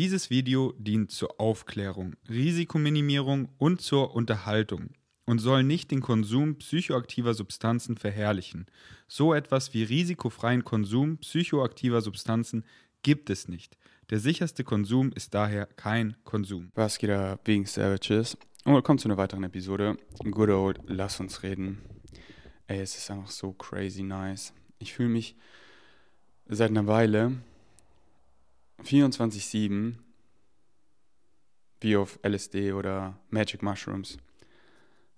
Dieses Video dient zur Aufklärung, Risikominimierung und zur Unterhaltung und soll nicht den Konsum psychoaktiver Substanzen verherrlichen. So etwas wie risikofreien Konsum psychoaktiver Substanzen gibt es nicht. Der sicherste Konsum ist daher kein Konsum. Was geht da, Being Savages? Und willkommen zu einer weiteren Episode. Good old, lass uns reden. Ey, es ist einfach so crazy nice. Ich fühle mich seit einer Weile 24-7 wie auf LSD oder Magic Mushrooms.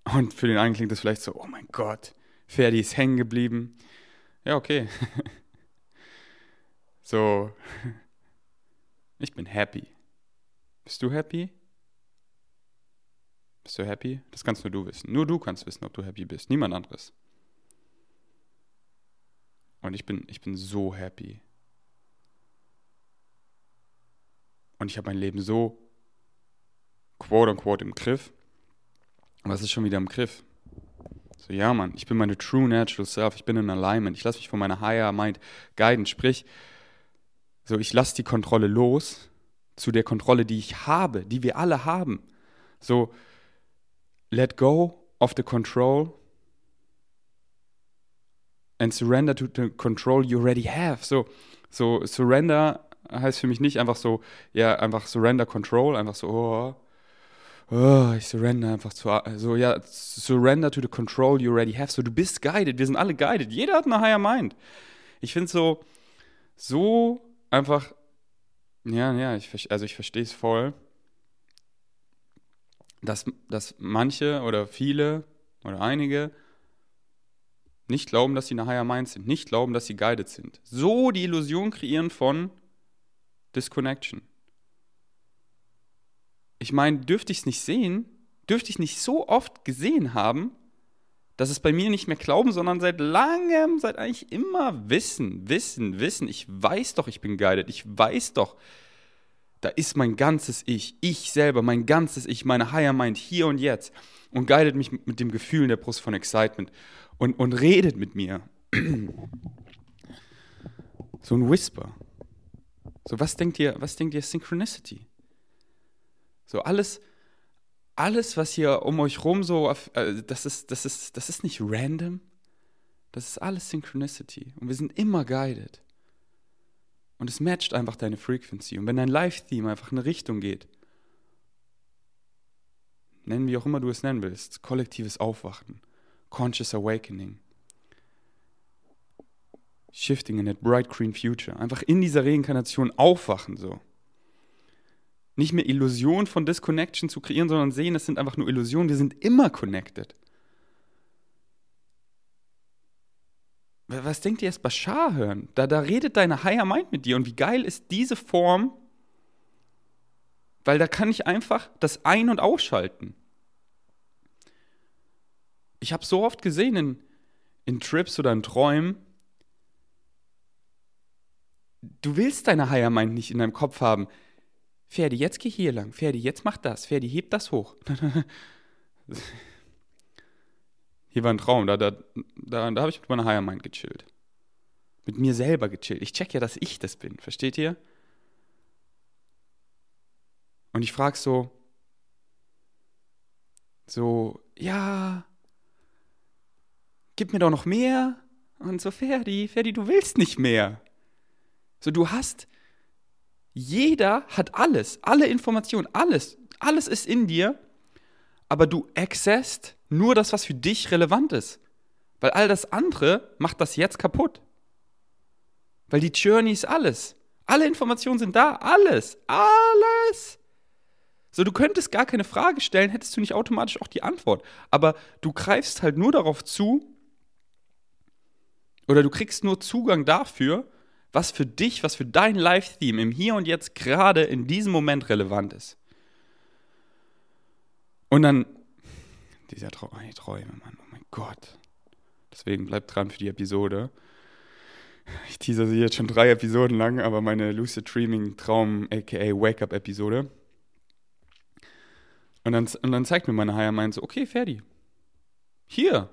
Und für den einen klingt das vielleicht so, oh mein Gott, Ferdi ist hängen geblieben. Ja, okay. so, ich bin happy. Bist du happy? Bist du happy? Das kannst nur du wissen. Nur du kannst wissen, ob du happy bist. Niemand anderes. Und ich bin, ich bin so happy. Und ich habe mein Leben so quote unquote im Griff. Was ist schon wieder im Griff? So, ja, Mann, ich bin meine true natural self, ich bin in Alignment, ich lasse mich von meiner higher mind guiden, sprich, so, ich lasse die Kontrolle los zu der Kontrolle, die ich habe, die wir alle haben. So, let go of the control and surrender to the control you already have. So, so surrender heißt für mich nicht einfach so, ja, einfach surrender control, einfach so, oh, oh, ich surrender einfach zu, so, ja, surrender to the control you already have. So, du bist guided, wir sind alle guided. Jeder hat eine higher mind. Ich finde so, so einfach, ja, ja, ich, also ich verstehe es voll, dass, dass manche oder viele oder einige nicht glauben, dass sie eine higher mind sind, nicht glauben, dass sie guided sind. So die Illusion kreieren von Disconnection. Ich meine, dürfte ich es nicht sehen, dürfte ich nicht so oft gesehen haben, dass es bei mir nicht mehr glauben, sondern seit langem, seit eigentlich immer wissen, wissen, wissen. Ich weiß doch, ich bin guided. Ich weiß doch, da ist mein ganzes Ich, ich selber, mein ganzes Ich, meine Higher Mind hier und jetzt und guidet mich mit dem Gefühl in der Brust von Excitement und, und redet mit mir. so ein Whisper. So, was denkt ihr, was denkt ihr Synchronicity? So, alles, alles, was hier um euch rum so, äh, das, ist, das, ist, das ist nicht random. Das ist alles Synchronicity. Und wir sind immer guided. Und es matcht einfach deine Frequency. Und wenn dein Live-Theme einfach in eine Richtung geht, nennen wie auch immer du es nennen willst, kollektives Aufwachen, Conscious Awakening, Shifting in that bright green future. Einfach in dieser Reinkarnation aufwachen so. Nicht mehr Illusionen von Disconnection zu kreieren, sondern sehen, es sind einfach nur Illusionen. Wir sind immer connected. Was denkt ihr erst Bashar hören? Da, da redet deine Higher Mind mit dir. Und wie geil ist diese Form? Weil da kann ich einfach das Ein- und Ausschalten. Ich habe so oft gesehen in, in Trips oder in Träumen, du willst deine Higher Mind nicht in deinem Kopf haben. Ferdi, jetzt geh hier lang. Ferdi, jetzt mach das. Ferdi, heb das hoch. hier war ein Traum. Da, da, da, da habe ich mit meiner Higher Mind gechillt. Mit mir selber gechillt. Ich check ja, dass ich das bin. Versteht ihr? Und ich frage so, so, ja, gib mir doch noch mehr. Und so, Ferdi, Ferdi, du willst nicht mehr. So, du hast, jeder hat alles, alle Informationen, alles, alles ist in dir, aber du accessst nur das, was für dich relevant ist. Weil all das andere macht das jetzt kaputt. Weil die Journey ist alles. Alle Informationen sind da, alles, alles. So, du könntest gar keine Frage stellen, hättest du nicht automatisch auch die Antwort. Aber du greifst halt nur darauf zu, oder du kriegst nur Zugang dafür, was für dich, was für dein Live-Theme im Hier und Jetzt gerade in diesem Moment relevant ist. Und dann, dieser Traum, die Träume, Mann, oh mein Gott. Deswegen bleibt dran für die Episode. Ich teaser sie jetzt schon drei Episoden lang, aber meine Lucid Dreaming Traum, aka Wake-Up-Episode. Und dann, und dann zeigt mir meine Higher Mind so, okay, Ferdi, hier.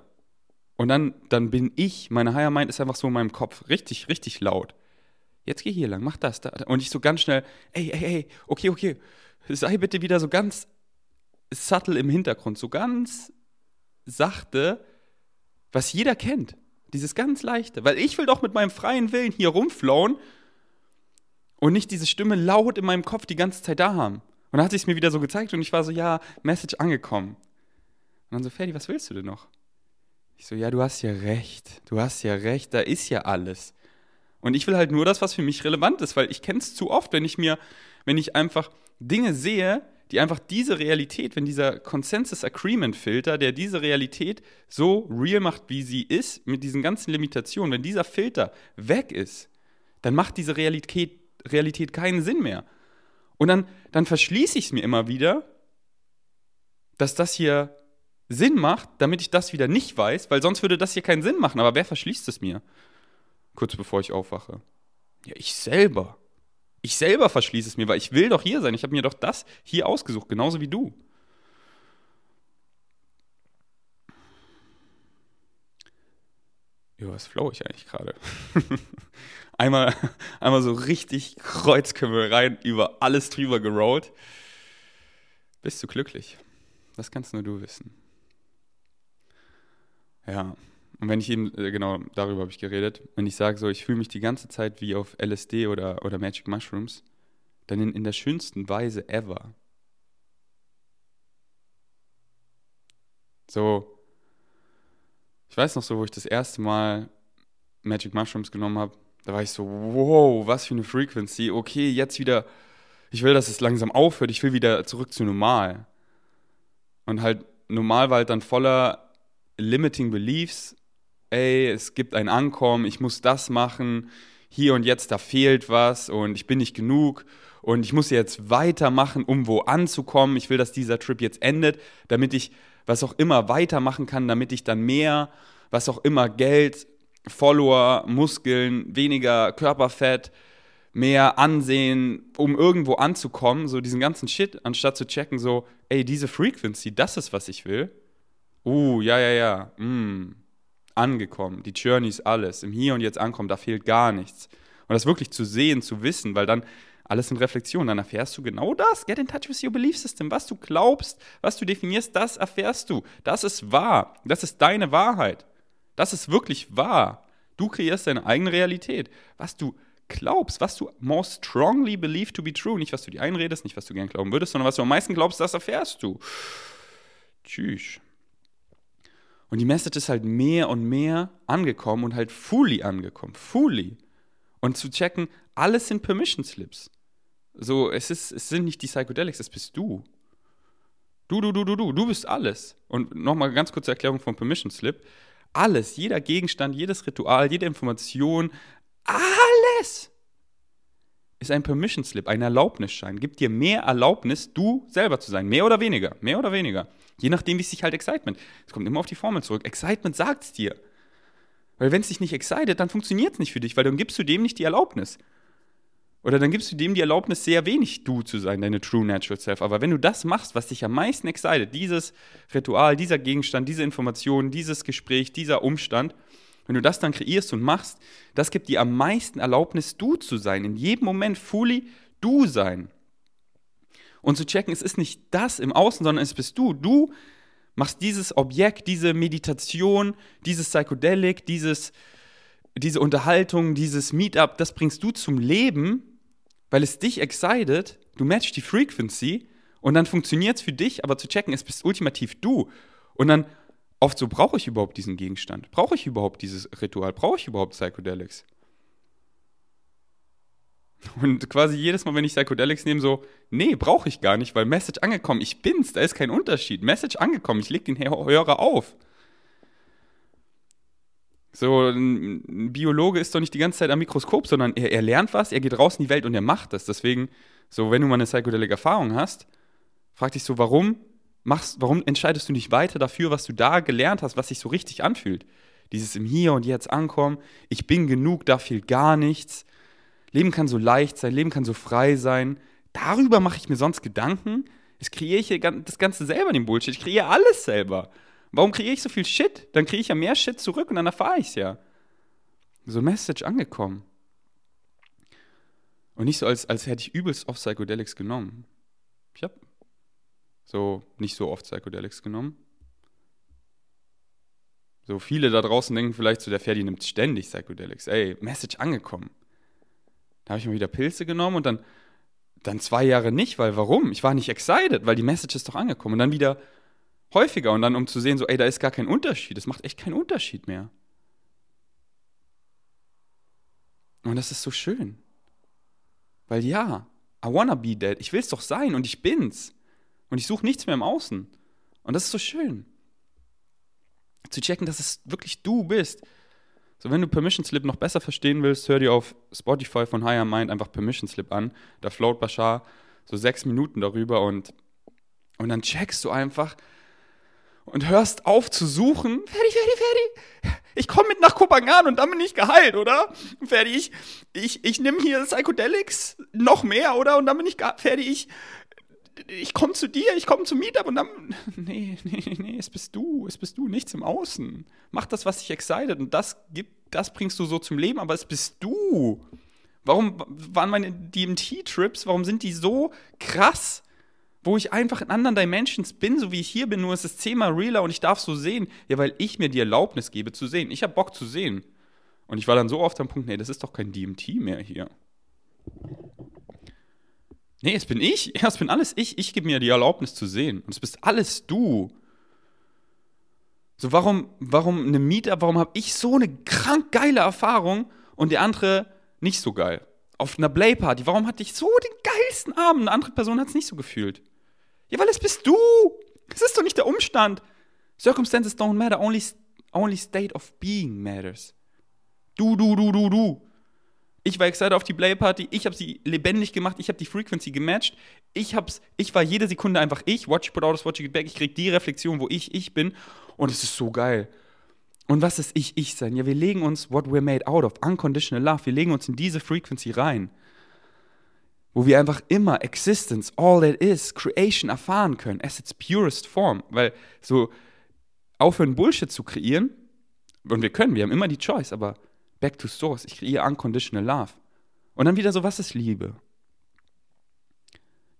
Und dann, dann bin ich, meine Higher Mind ist einfach so in meinem Kopf, richtig, richtig laut jetzt geh hier lang, mach das. Da. Und ich so ganz schnell, ey, ey, ey, okay, okay, sei bitte wieder so ganz subtle im Hintergrund, so ganz sachte, was jeder kennt. Dieses ganz leichte. Weil ich will doch mit meinem freien Willen hier rumflauen und nicht diese Stimme laut in meinem Kopf die ganze Zeit da haben. Und dann hat sich es mir wieder so gezeigt und ich war so, ja, Message angekommen. Und dann so, Ferdi, was willst du denn noch? Ich so, ja, du hast ja recht. Du hast ja recht, da ist ja alles. Und ich will halt nur das, was für mich relevant ist, weil ich kenne es zu oft, wenn ich mir, wenn ich einfach Dinge sehe, die einfach diese Realität, wenn dieser Consensus Agreement Filter, der diese Realität so real macht, wie sie ist, mit diesen ganzen Limitationen, wenn dieser Filter weg ist, dann macht diese Realität, Realität keinen Sinn mehr. Und dann, dann verschließe ich es mir immer wieder, dass das hier Sinn macht, damit ich das wieder nicht weiß, weil sonst würde das hier keinen Sinn machen. Aber wer verschließt es mir? Kurz bevor ich aufwache. Ja, ich selber. Ich selber verschließe es mir, weil ich will doch hier sein. Ich habe mir doch das hier ausgesucht, genauso wie du. Ja, was flow ich eigentlich gerade? einmal, einmal so richtig Kreuzkümmel rein, über alles drüber gerollt. Bist du glücklich? Das kannst nur du wissen. Ja, und wenn ich eben, äh, genau, darüber habe ich geredet, wenn ich sage so, ich fühle mich die ganze Zeit wie auf LSD oder, oder Magic Mushrooms, dann in, in der schönsten Weise ever. So, ich weiß noch so, wo ich das erste Mal Magic Mushrooms genommen habe, da war ich so, wow, was für eine Frequency. Okay, jetzt wieder, ich will, dass es langsam aufhört, ich will wieder zurück zu normal. Und halt, normal war halt dann voller limiting beliefs ey, es gibt ein Ankommen, ich muss das machen, hier und jetzt, da fehlt was und ich bin nicht genug und ich muss jetzt weitermachen, um wo anzukommen. Ich will, dass dieser Trip jetzt endet, damit ich was auch immer weitermachen kann, damit ich dann mehr, was auch immer, Geld, Follower, Muskeln, weniger Körperfett, mehr Ansehen, um irgendwo anzukommen, so diesen ganzen Shit, anstatt zu checken, so, ey, diese Frequency, das ist, was ich will. Uh, ja, ja, ja, mm, angekommen, die Journey ist alles, im Hier und Jetzt ankommen, da fehlt gar nichts. Und das wirklich zu sehen, zu wissen, weil dann alles in Reflexion, dann erfährst du genau das. Get in touch with your belief system. Was du glaubst, was du definierst, das erfährst du. Das ist wahr. Das ist deine Wahrheit. Das ist wirklich wahr. Du kreierst deine eigene Realität. Was du glaubst, was du most strongly believe to be true, nicht was du dir einredest, nicht was du gern glauben würdest, sondern was du am meisten glaubst, das erfährst du. Tschüss. Und die Message ist halt mehr und mehr angekommen und halt fully angekommen. Fully. Und zu checken, alles sind Permission Slips. So, es, ist, es sind nicht die Psychedelics, es bist du. Du, du, du, du, du, du bist alles. Und nochmal ganz kurze Erklärung vom Permission Slip. Alles, jeder Gegenstand, jedes Ritual, jede Information, alles ist ein Permission Slip, ein Erlaubnisschein. Gibt dir mehr Erlaubnis, du selber zu sein. Mehr oder weniger. Mehr oder weniger. Je nachdem, wie sich halt Excitement. Es kommt immer auf die Formel zurück. Excitement sagt es dir. Weil wenn es dich nicht excited, dann funktioniert es nicht für dich, weil dann gibst du dem nicht die Erlaubnis. Oder dann gibst du dem die Erlaubnis, sehr wenig du zu sein, deine True Natural Self. Aber wenn du das machst, was dich am meisten excited, dieses Ritual, dieser Gegenstand, diese Information, dieses Gespräch, dieser Umstand, wenn du das dann kreierst und machst, das gibt dir am meisten Erlaubnis, du zu sein. In jedem Moment fully du sein und zu checken, es ist nicht das im Außen, sondern es bist du. Du machst dieses Objekt, diese Meditation, dieses Psychedelic, dieses, diese Unterhaltung, dieses Meetup, das bringst du zum Leben, weil es dich excited, du matchst die Frequency und dann funktioniert es für dich, aber zu checken, es bist ultimativ du. Und dann oft so, brauche ich überhaupt diesen Gegenstand? Brauche ich überhaupt dieses Ritual? Brauche ich überhaupt Psychedelics? Und quasi jedes Mal, wenn ich Psychedelics nehme, so, nee, brauche ich gar nicht, weil Message angekommen, ich bin's, da ist kein Unterschied. Message angekommen, ich leg den Hörer auf. So, ein Biologe ist doch nicht die ganze Zeit am Mikroskop, sondern er, er lernt was, er geht raus in die Welt und er macht das. Deswegen, so, wenn du mal eine Psychedelic-Erfahrung hast, frag dich so, warum machst, warum entscheidest du nicht weiter dafür, was du da gelernt hast, was sich so richtig anfühlt? Dieses im Hier und Jetzt ankommen, ich bin genug, da fehlt gar nichts Leben kann so leicht sein, Leben kann so frei sein. Darüber mache ich mir sonst Gedanken. Jetzt kreiere ich das Ganze selber, den Bullshit. Ich kreiere alles selber. Warum kreiere ich so viel Shit? Dann kriege ich ja mehr Shit zurück und dann erfahre ich es ja. So Message angekommen. Und nicht so, als, als hätte ich übelst oft Psychedelics genommen. Ich habe so nicht so oft Psychedelics genommen. So viele da draußen denken vielleicht so, der Ferdi nimmt ständig Psychedelics. Ey, Message angekommen. Da habe ich mal wieder Pilze genommen und dann, dann zwei Jahre nicht, weil warum? Ich war nicht excited, weil die Message ist doch angekommen. Und dann wieder häufiger und dann um zu sehen, so, ey, da ist gar kein Unterschied. Das macht echt keinen Unterschied mehr. Und das ist so schön. Weil ja, I wanna be dead. Ich will es doch sein und ich bin's. Und ich suche nichts mehr im Außen. Und das ist so schön zu checken, dass es wirklich du bist. So, wenn du Permission Slip noch besser verstehen willst, hör dir auf Spotify von Higher Mind einfach Permission Slip an. Da float Bashar so sechs Minuten darüber und, und dann checkst du einfach und hörst auf zu suchen. Ferdi, Ferdi, Ferdi. Ich komme mit nach Kopangan und dann bin ich geheilt, oder? Ferdi, ich, ich, ich nehme hier Psychedelics noch mehr, oder? Und dann bin ich fertig. Ich, ich komme zu dir, ich komme zum Meetup und dann, nee, nee, nee, es bist du, es bist du, nichts im Außen. Mach das, was dich excited und das gibt, das bringst du so zum Leben, aber es bist du. Warum waren meine DMT-Trips, warum sind die so krass? Wo ich einfach in anderen Dimensions bin, so wie ich hier bin, nur es ist zehnmal realer und ich darf so sehen. Ja, weil ich mir die Erlaubnis gebe zu sehen. Ich habe Bock zu sehen. Und ich war dann so oft am Punkt, nee, das ist doch kein DMT mehr hier. Nee, es bin ich. Ja, es bin alles ich. Ich gebe mir die Erlaubnis zu sehen. Und es bist alles du. So, warum, warum eine Meetup, warum habe ich so eine krank geile Erfahrung und der andere nicht so geil? Auf einer Playparty, warum hatte ich so den geilsten Abend? Eine andere Person hat es nicht so gefühlt. Ja, weil es bist du. Es ist doch nicht der Umstand. Circumstances don't matter, only, only state of being matters. Du, du, du, du, du. Ich war excited auf die Playparty, ich habe sie lebendig gemacht, ich habe die Frequency gematcht, ich, hab's, ich war jede Sekunde einfach ich, watch you put out, watch get back, ich krieg die Reflexion, wo ich ich bin. Und es ist so geil. Und was ist ich, ich sein? Ja, wir legen uns what we're made out of, unconditional love, wir legen uns in diese Frequency rein, wo wir einfach immer Existence, all that is, Creation erfahren können, as its purest form, weil so aufhören Bullshit zu kreieren, und wir können, wir haben immer die Choice, aber Back to Source. Ich kreiere unconditional love. Und dann wieder so, was ist Liebe?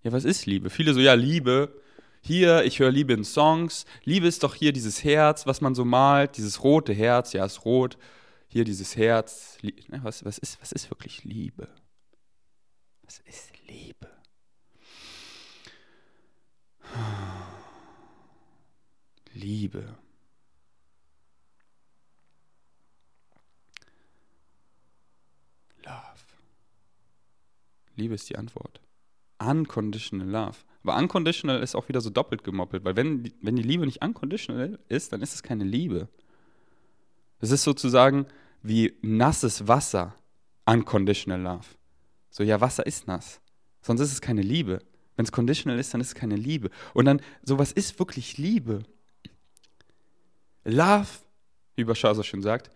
Ja, was ist Liebe? Viele so, ja, Liebe. Hier, ich höre Liebe in Songs. Liebe ist doch hier dieses Herz, was man so malt, dieses rote Herz, ja, ist rot. Hier dieses Herz. Ne, was, was, ist, was ist wirklich Liebe? Was ist Liebe? Liebe. Liebe ist die Antwort. Unconditional Love. Aber unconditional ist auch wieder so doppelt gemoppelt, weil wenn, wenn die Liebe nicht unconditional ist, dann ist es keine Liebe. Es ist sozusagen wie nasses Wasser, unconditional Love. So, ja, Wasser ist nass. Sonst ist es keine Liebe. Wenn es conditional ist, dann ist es keine Liebe. Und dann, so was ist wirklich Liebe? Love, wie Bashar so schön sagt,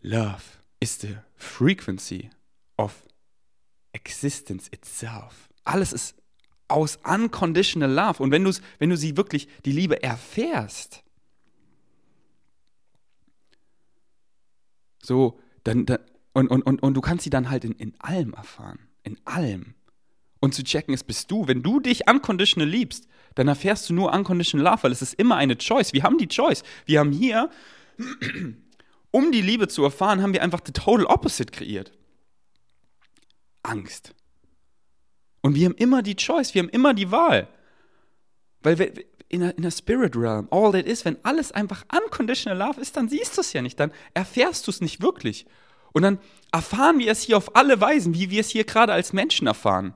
Love is the frequency of existence itself. Alles ist aus unconditional love. Und wenn, du's, wenn du sie wirklich, die Liebe erfährst, so, dann, dann und, und, und, und du kannst sie dann halt in, in allem erfahren. In allem. Und zu checken, es bist du. Wenn du dich unconditional liebst, dann erfährst du nur unconditional love, weil es ist immer eine Choice. Wir haben die Choice. Wir haben hier, um die Liebe zu erfahren, haben wir einfach the total opposite kreiert. Angst. Und wir haben immer die Choice, wir haben immer die Wahl. Weil wir, in der, in der Spirit Realm, all that is, wenn alles einfach unconditional love ist, dann siehst du es ja nicht, dann erfährst du es nicht wirklich. Und dann erfahren wir es hier auf alle Weisen, wie wir es hier gerade als Menschen erfahren.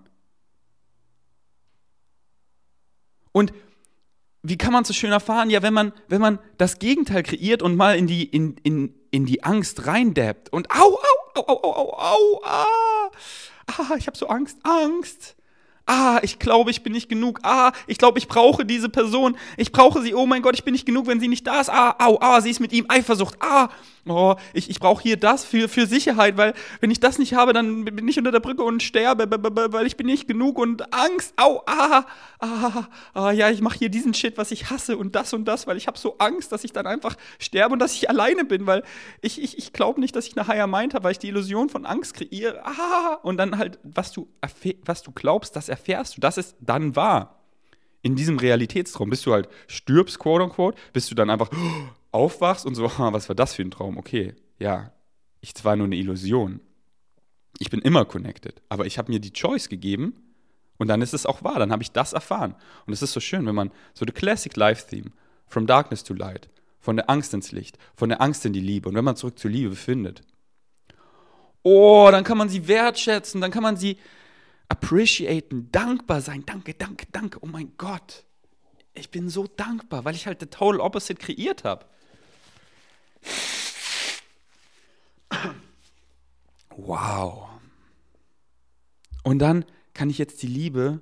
Und wie kann man so schön erfahren? Ja, wenn man, wenn man das Gegenteil kreiert und mal in die, in, in, in die Angst reindappt und au, au, au, au, au, au, ah, ah, ich habe so Angst, Angst. Ah, ich glaube, ich bin nicht genug. Ah, ich glaube, ich brauche diese Person. Ich brauche sie. Oh mein Gott, ich bin nicht genug, wenn sie nicht da ist. Ah, au, ah, sie ist mit ihm Eifersucht. Ah, oh, ich, ich brauche hier das für, für Sicherheit, weil wenn ich das nicht habe, dann bin ich unter der Brücke und sterbe, weil ich bin nicht genug und Angst, au, ah, ah, ah ja, ich mache hier diesen Shit, was ich hasse und das und das, weil ich habe so Angst, dass ich dann einfach sterbe und dass ich alleine bin, weil ich, ich, ich glaube nicht, dass ich eine Higher Mind habe, weil ich die Illusion von Angst kreiere, ah, und dann halt, was du, was du glaubst, das erfährst du, das ist dann wahr. In diesem Realitätstraum, bis du halt stirbst, quote unquote, bist du dann einfach aufwachst und so, was war das für ein Traum? Okay, ja, ich war nur eine Illusion. Ich bin immer connected, aber ich habe mir die Choice gegeben und dann ist es auch wahr, dann habe ich das erfahren. Und es ist so schön, wenn man so the Classic Life Theme, From Darkness to Light, von der Angst ins Licht, von der Angst in die Liebe und wenn man zurück zur Liebe findet. Oh, dann kann man sie wertschätzen, dann kann man sie appreciaten, dankbar sein. Danke, danke, danke. Oh mein Gott. Ich bin so dankbar, weil ich halt the total opposite kreiert habe. Wow. Und dann kann ich jetzt die Liebe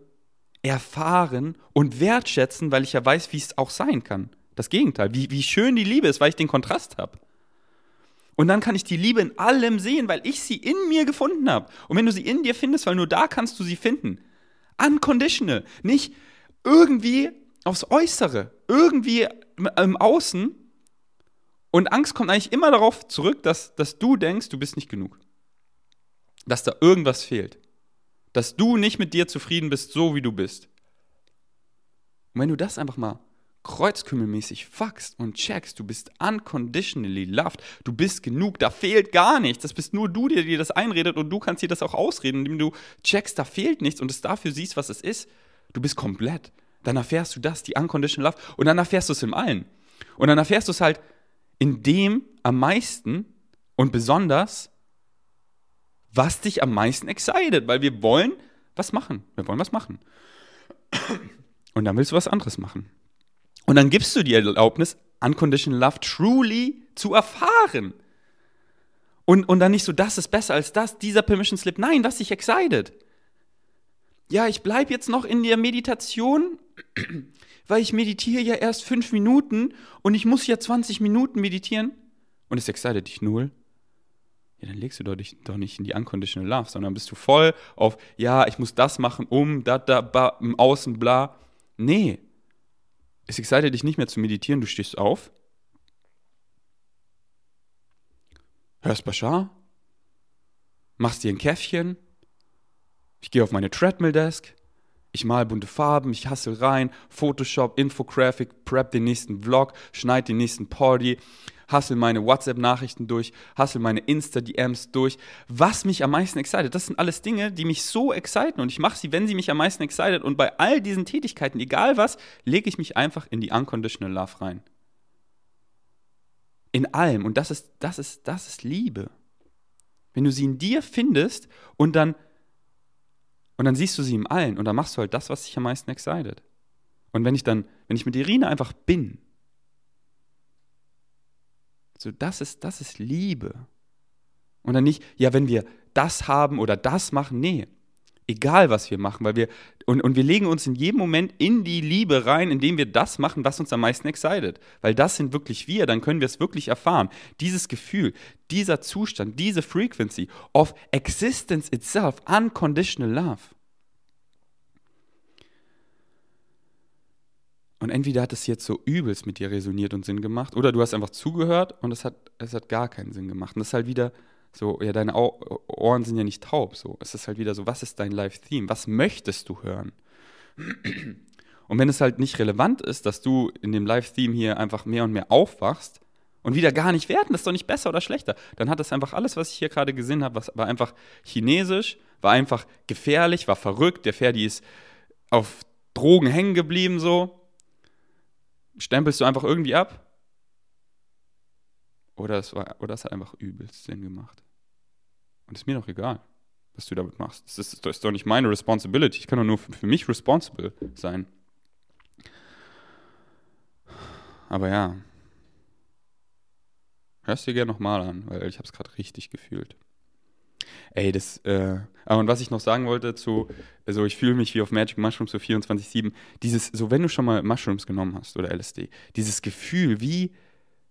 erfahren und wertschätzen, weil ich ja weiß, wie es auch sein kann. Das Gegenteil, wie, wie schön die Liebe ist, weil ich den Kontrast habe. Und dann kann ich die Liebe in allem sehen, weil ich sie in mir gefunden habe. Und wenn du sie in dir findest, weil nur da kannst du sie finden. Unconditional. Nicht irgendwie aufs Äußere, irgendwie im Außen, und Angst kommt eigentlich immer darauf zurück, dass, dass du denkst, du bist nicht genug. Dass da irgendwas fehlt. Dass du nicht mit dir zufrieden bist, so wie du bist. Und wenn du das einfach mal kreuzkümmelmäßig fuckst und checkst, du bist unconditionally loved, du bist genug, da fehlt gar nichts. Das bist nur du, der dir das einredet und du kannst dir das auch ausreden, indem du checkst, da fehlt nichts und es dafür siehst, was es ist. Du bist komplett. Dann erfährst du das, die unconditional love, und dann erfährst du es im Allen. Und dann erfährst du es halt in dem am meisten und besonders, was dich am meisten excited, weil wir wollen was machen. Wir wollen was machen. Und dann willst du was anderes machen. Und dann gibst du dir Erlaubnis, Unconditional Love truly zu erfahren. Und, und dann nicht so, das ist besser als das, dieser Permission Slip. Nein, das dich excited. Ja, ich bleibe jetzt noch in der Meditation weil ich meditiere ja erst fünf Minuten und ich muss ja 20 Minuten meditieren. Und es excited dich null, ja, dann legst du doch nicht, doch nicht in die Unconditional Love, sondern bist du voll auf, ja, ich muss das machen, um, da, da, ba, im Außen, bla. Nee. Es excited dich nicht mehr zu meditieren, du stehst auf, hörst Bashar, machst dir ein Käffchen, ich gehe auf meine Treadmill-Desk, ich mal bunte Farben, ich hassel rein, Photoshop, Infographic, prep den nächsten Vlog, schneide den nächsten Party, hassel meine WhatsApp-Nachrichten durch, hassel meine Insta-DMs durch. Was mich am meisten excited, das sind alles Dinge, die mich so exciten und ich mache sie, wenn sie mich am meisten excited und bei all diesen Tätigkeiten, egal was, lege ich mich einfach in die Unconditional Love rein. In allem und das ist, das ist, das ist Liebe. Wenn du sie in dir findest und dann und dann siehst du sie im Allen und dann machst du halt das, was dich am meisten excited. Und wenn ich dann, wenn ich mit Irina einfach bin, so das ist, das ist Liebe. Und dann nicht, ja, wenn wir das haben oder das machen, nee egal was wir machen, weil wir und, und wir legen uns in jedem Moment in die Liebe rein, indem wir das machen, was uns am meisten excited, weil das sind wirklich wir, dann können wir es wirklich erfahren. Dieses Gefühl, dieser Zustand, diese Frequency of existence itself, unconditional love. Und entweder hat es jetzt so übelst mit dir resoniert und Sinn gemacht, oder du hast einfach zugehört und es hat, es hat gar keinen Sinn gemacht. Und das ist halt wieder so, ja, deine Ohren sind ja nicht taub. So, es ist halt wieder so, was ist dein Live-Theme? Was möchtest du hören? Und wenn es halt nicht relevant ist, dass du in dem Live-Theme hier einfach mehr und mehr aufwachst und wieder gar nicht werten, das ist doch nicht besser oder schlechter, dann hat das einfach alles, was ich hier gerade gesehen habe, war einfach chinesisch, war einfach gefährlich, war verrückt, der Ferdi ist auf Drogen hängen geblieben, so. Stempelst du einfach irgendwie ab? Oder es, war, oder es hat einfach übelst Sinn gemacht. Und ist mir doch egal, was du damit machst. Das ist, das ist doch nicht meine Responsibility. Ich kann doch nur für, für mich responsible sein. Aber ja. Hörst dir gerne nochmal an, weil ich habe es gerade richtig gefühlt. Ey, das, äh, ah, und was ich noch sagen wollte zu, also ich fühle mich wie auf Magic Mushrooms so 24-7, dieses, so wenn du schon mal Mushrooms genommen hast oder LSD, dieses Gefühl, wie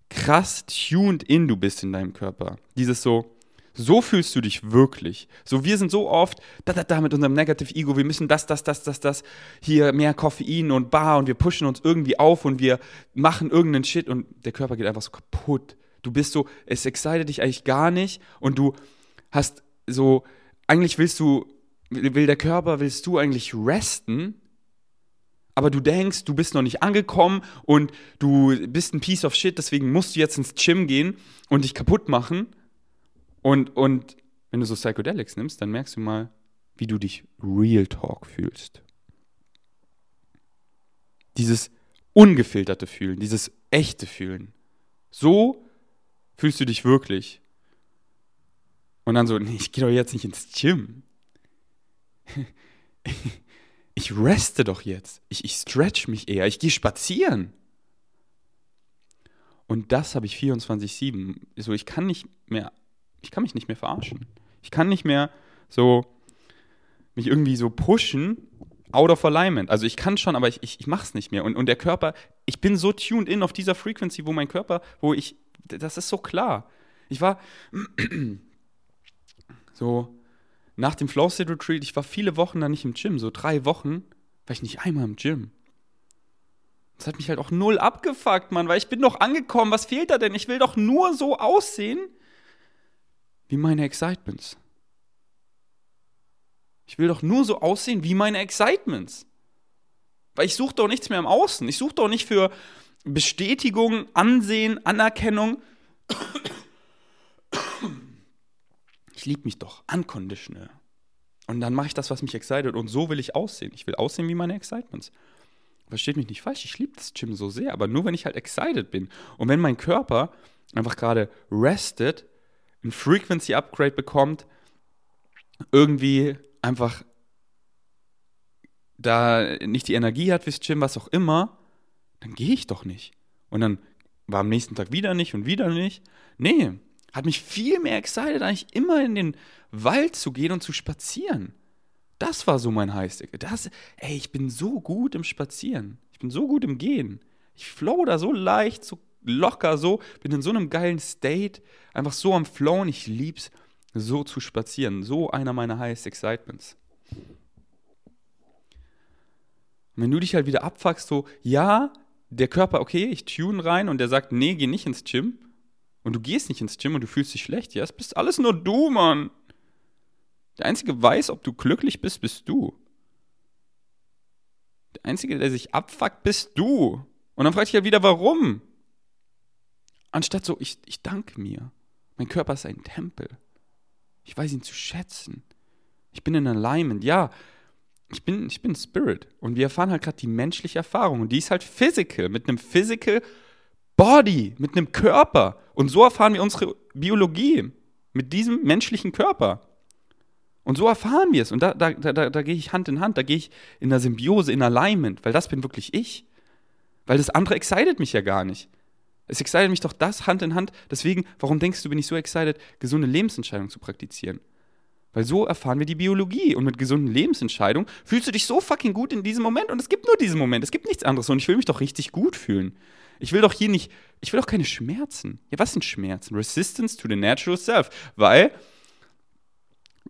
krass tuned in du bist in deinem Körper. Dieses so, so fühlst du dich wirklich. So, wir sind so oft da, da, da mit unserem Negative Ego, wir müssen das, das, das, das, das, hier mehr Koffein und Bar und wir pushen uns irgendwie auf und wir machen irgendeinen Shit und der Körper geht einfach so kaputt. Du bist so, es excited dich eigentlich gar nicht und du hast so, eigentlich willst du, will der Körper, willst du eigentlich resten, aber du denkst, du bist noch nicht angekommen und du bist ein Piece of Shit, deswegen musst du jetzt ins Gym gehen und dich kaputt machen. Und, und wenn du so Psychedelics nimmst, dann merkst du mal, wie du dich Real Talk fühlst. Dieses ungefilterte Fühlen, dieses echte Fühlen. So fühlst du dich wirklich. Und dann so, nee, ich gehe doch jetzt nicht ins Gym. ich reste doch jetzt. Ich, ich stretch mich eher. Ich gehe spazieren. Und das habe ich 24-7. So, ich kann nicht mehr, ich kann mich nicht mehr verarschen. Ich kann nicht mehr so mich irgendwie so pushen, out of alignment. Also ich kann schon, aber ich, ich, ich mache es nicht mehr. Und, und der Körper, ich bin so tuned in auf dieser Frequency, wo mein Körper, wo ich, das ist so klar. Ich war so nach dem Flow State Retreat, ich war viele Wochen da nicht im Gym, so drei Wochen, war ich nicht einmal im Gym. Das hat mich halt auch null abgefuckt, Mann, weil ich bin doch angekommen. Was fehlt da denn? Ich will doch nur so aussehen wie meine Excitements. Ich will doch nur so aussehen wie meine Excitements. Weil ich suche doch nichts mehr im Außen. Ich suche doch nicht für Bestätigung, Ansehen, Anerkennung. Ich liebe mich doch, unconditional. Und dann mache ich das, was mich excited. Und so will ich aussehen. Ich will aussehen wie meine Excitements. Versteht mich nicht falsch, ich liebe das Gym so sehr, aber nur wenn ich halt excited bin. Und wenn mein Körper einfach gerade rested, ein Frequency Upgrade bekommt, irgendwie einfach da nicht die Energie hat fürs Gym, was auch immer, dann gehe ich doch nicht. Und dann war am nächsten Tag wieder nicht und wieder nicht. Nee, hat mich viel mehr excited, eigentlich immer in den Wald zu gehen und zu spazieren. Das war so mein Highstick. Das, ey, ich bin so gut im Spazieren. Ich bin so gut im Gehen. Ich flow da so leicht, so locker, so, bin in so einem geilen State, einfach so am Flowen. Ich lieb's, so zu spazieren. So einer meiner Highest Excitements. Und wenn du dich halt wieder abfuckst, so, ja, der Körper, okay, ich tune rein und der sagt, nee, geh nicht ins Gym. Und du gehst nicht ins Gym und du fühlst dich schlecht. Ja, es bist alles nur du, Mann. Der Einzige weiß, ob du glücklich bist, bist du. Der Einzige, der sich abfuckt, bist du. Und dann frage ich ja wieder, warum? Anstatt so, ich, ich danke mir. Mein Körper ist ein Tempel. Ich weiß ihn zu schätzen. Ich bin in Alignment. Ja, ich bin, ich bin Spirit. Und wir erfahren halt gerade die menschliche Erfahrung. Und die ist halt physical, mit einem physical Body, mit einem Körper. Und so erfahren wir unsere Biologie. Mit diesem menschlichen Körper. Und so erfahren wir es. Und da, da, da, da gehe ich Hand in Hand, da gehe ich in der Symbiose, in Alignment, weil das bin wirklich ich. Weil das andere excited mich ja gar nicht. Es excited mich doch das Hand in Hand. Deswegen, warum denkst du, bin ich so excited, gesunde Lebensentscheidungen zu praktizieren? Weil so erfahren wir die Biologie. Und mit gesunden Lebensentscheidungen fühlst du dich so fucking gut in diesem Moment. Und es gibt nur diesen Moment. Es gibt nichts anderes. Und ich will mich doch richtig gut fühlen. Ich will doch hier nicht, ich will doch keine Schmerzen. Ja, was sind Schmerzen? Resistance to the natural self. Weil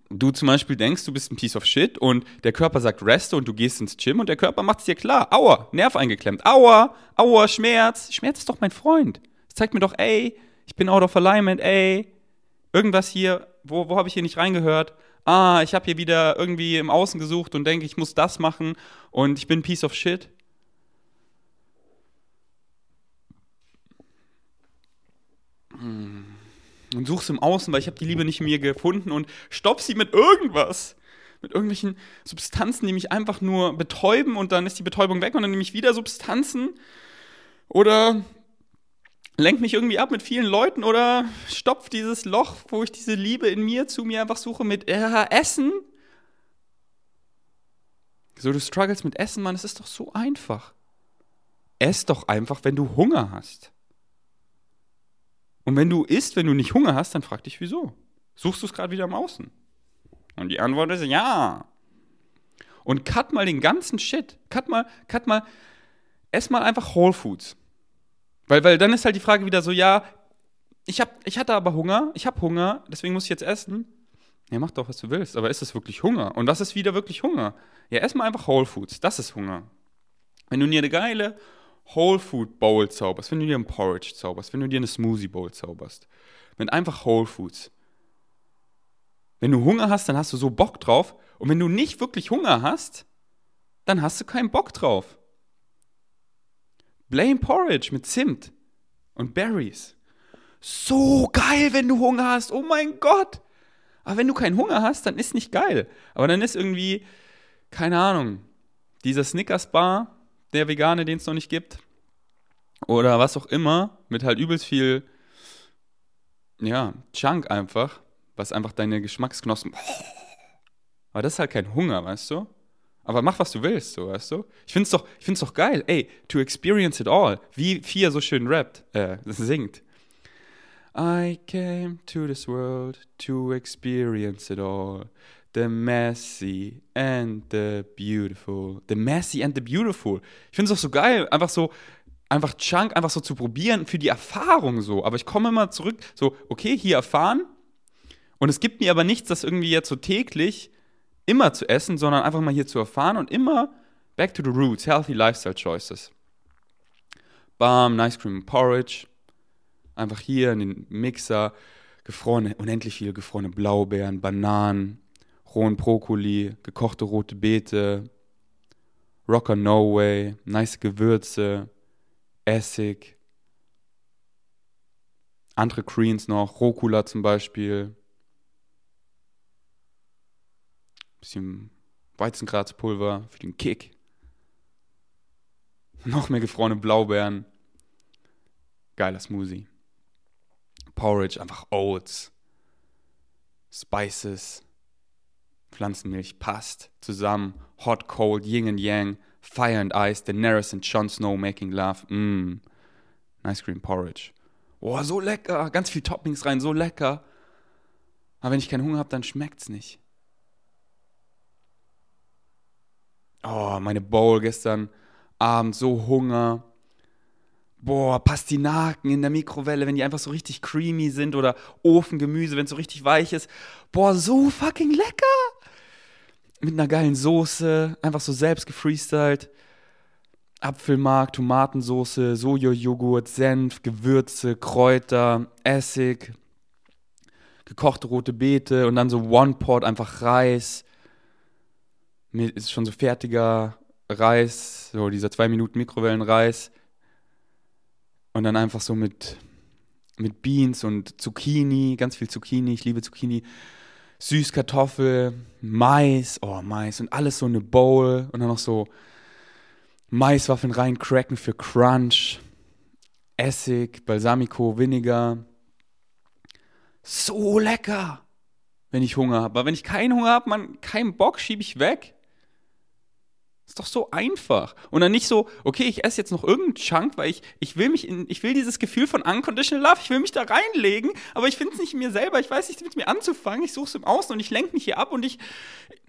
du zum Beispiel denkst, du bist ein Piece of Shit und der Körper sagt Reste und du gehst ins Gym und der Körper macht es dir klar. Aua, Nerv eingeklemmt. Aua, aua, Schmerz. Schmerz ist doch mein Freund. Es zeigt mir doch, ey, ich bin out of alignment, ey. Irgendwas hier, wo, wo habe ich hier nicht reingehört? Ah, ich habe hier wieder irgendwie im Außen gesucht und denke, ich muss das machen und ich bin Piece of Shit. Und such's im Außen, weil ich habe die Liebe nicht in mir gefunden und stopp sie mit irgendwas. Mit irgendwelchen Substanzen, die mich einfach nur betäuben und dann ist die Betäubung weg und dann nehme ich wieder Substanzen. Oder lenk mich irgendwie ab mit vielen Leuten oder stopf dieses Loch, wo ich diese Liebe in mir zu mir einfach suche mit äh, Essen. So, du struggles mit Essen, Mann, es ist doch so einfach. Ess doch einfach, wenn du Hunger hast. Und wenn du isst, wenn du nicht Hunger hast, dann frag dich, wieso? Suchst du es gerade wieder im Außen? Und die Antwort ist ja. Und cut mal den ganzen Shit. Cut mal, cut mal, ess mal einfach Whole Foods. Weil, weil dann ist halt die Frage wieder so, ja, ich, hab, ich hatte aber Hunger, ich habe Hunger, deswegen muss ich jetzt essen. Ja, mach doch, was du willst, aber ist es wirklich Hunger? Und was ist wieder wirklich Hunger? Ja, erstmal einfach Whole Foods, das ist Hunger. Wenn du dir eine geile Whole Food Bowl zauberst, wenn du dir ein Porridge zauberst, wenn du dir eine Smoothie Bowl zauberst, mit einfach Whole Foods. Wenn du Hunger hast, dann hast du so Bock drauf. Und wenn du nicht wirklich Hunger hast, dann hast du keinen Bock drauf. Blame Porridge mit Zimt und Berries. So geil, wenn du Hunger hast. Oh mein Gott. Aber wenn du keinen Hunger hast, dann ist nicht geil. Aber dann ist irgendwie, keine Ahnung, dieser Snickers Bar, der Vegane, den es noch nicht gibt. Oder was auch immer, mit halt übelst viel, ja, Junk einfach, was einfach deine Geschmacksknospen. Aber das ist halt kein Hunger, weißt du? Aber mach, was du willst, so, weißt du? Ich find's doch, ich find's doch geil, ey, to experience it all. Wie Fia so schön rappt, äh, singt. I came to this world to experience it all. The messy and the beautiful. The messy and the beautiful. Ich finde es auch so geil, einfach so, einfach Chunk, einfach so zu probieren für die Erfahrung so. Aber ich komme immer zurück, so, okay, hier erfahren. Und es gibt mir aber nichts, das irgendwie jetzt so täglich immer zu essen, sondern einfach mal hier zu erfahren und immer back to the roots, healthy lifestyle choices. Bam, Nice Cream Porridge. Einfach hier in den Mixer, gefrorene, unendlich viele gefrorene Blaubeeren, Bananen, rohen Brokkoli, gekochte rote Beete, Rocker No Way, nice Gewürze, Essig, andere Greens noch, Rucola zum Beispiel, bisschen Weizengraspulver für den Kick. Noch mehr gefrorene Blaubeeren. Geiler Smoothie. Porridge, einfach Oats. Spices. Pflanzenmilch passt zusammen. Hot, cold, Yin and Yang. Fire and Ice. Daenerys and Jon Snow making love. Mmm. Nice Cream Porridge. Boah, so lecker. Ganz viel Toppings rein, so lecker. Aber wenn ich keinen Hunger habe, dann schmeckt's nicht. Oh, meine Bowl gestern Abend, so Hunger. Boah, Pastinaken in der Mikrowelle, wenn die einfach so richtig creamy sind oder Ofengemüse, wenn es so richtig weich ist. Boah, so fucking lecker. Mit einer geilen Soße, einfach so selbst gefreestylt. Apfelmark, Tomatensoße, Sojajoghurt, Senf, Gewürze, Kräuter, Essig, gekochte rote Beete und dann so One-Pot, einfach Reis, ist schon so fertiger Reis, so dieser zwei Minuten Mikrowellenreis. Und dann einfach so mit, mit Beans und Zucchini, ganz viel Zucchini, ich liebe Zucchini. Süßkartoffel, Mais, oh Mais und alles so eine Bowl und dann noch so Maiswaffeln reincracken für Crunch, Essig, Balsamico, Vinegar. So lecker, wenn ich Hunger habe. Aber wenn ich keinen Hunger habe, man keinen Bock, schiebe ich weg. Ist doch so einfach. Und dann nicht so, okay, ich esse jetzt noch irgendeinen Chunk, weil ich, ich will mich in, ich will dieses Gefühl von unconditional love, ich will mich da reinlegen, aber ich finde es nicht in mir selber, ich weiß nicht mit mir anzufangen, ich suche es im Außen und ich lenke mich hier ab und ich,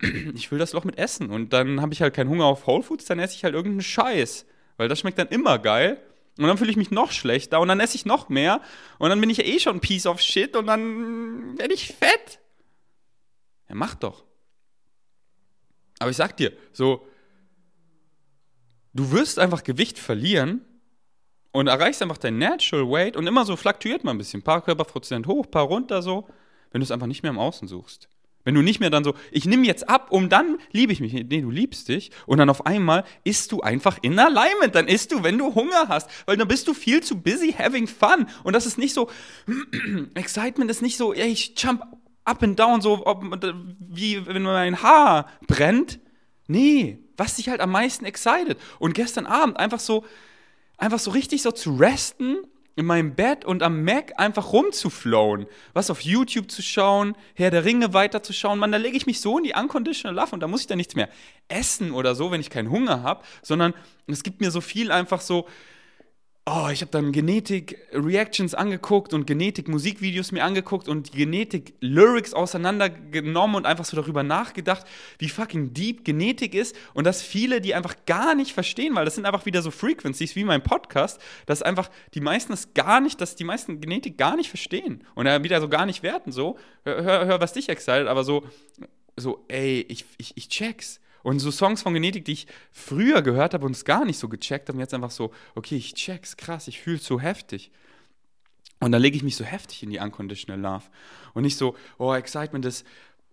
ich will das Loch mit essen. Und dann habe ich halt keinen Hunger auf Whole Foods, dann esse ich halt irgendeinen Scheiß. Weil das schmeckt dann immer geil. Und dann fühle ich mich noch schlechter und dann esse ich noch mehr und dann bin ich ja eh schon Piece of Shit und dann werde ich fett. Ja, mach doch. Aber ich sag dir, so, du wirst einfach Gewicht verlieren und erreichst einfach dein Natural Weight und immer so fluktuiert man ein bisschen. Ein paar Körperprozent hoch, paar runter so, wenn du es einfach nicht mehr im Außen suchst. Wenn du nicht mehr dann so, ich nehme jetzt ab, um dann liebe ich mich. Nee, du liebst dich. Und dann auf einmal isst du einfach in Alignment. Dann isst du, wenn du Hunger hast. Weil dann bist du viel zu busy having fun. Und das ist nicht so, Excitement ist nicht so, ey, ich jump up and down, so ob, wie wenn mein Haar brennt. Nee, was dich halt am meisten excited. Und gestern Abend einfach so, einfach so richtig so zu resten in meinem Bett und am Mac einfach rumzuflowen, was auf YouTube zu schauen, Herr der Ringe weiterzuschauen, man, da lege ich mich so in die Unconditional Love und da muss ich dann nichts mehr essen oder so, wenn ich keinen Hunger habe, sondern es gibt mir so viel einfach so, oh, ich habe dann Genetik-Reactions angeguckt und Genetik-Musikvideos mir angeguckt und Genetik-Lyrics auseinandergenommen und einfach so darüber nachgedacht, wie fucking deep Genetik ist und dass viele die einfach gar nicht verstehen, weil das sind einfach wieder so Frequencies wie mein Podcast, dass einfach die meisten es gar nicht, dass die meisten Genetik gar nicht verstehen und dann wieder so gar nicht werten, so, hör, hör, was dich excited, aber so, so, ey, ich, ich, ich check's. Und so Songs von Genetik, die ich früher gehört habe und es gar nicht so gecheckt habe, jetzt einfach so, okay, ich check's, krass, ich fühle es so heftig. Und dann lege ich mich so heftig in die Unconditional Love. Und nicht so, oh, Excitement ist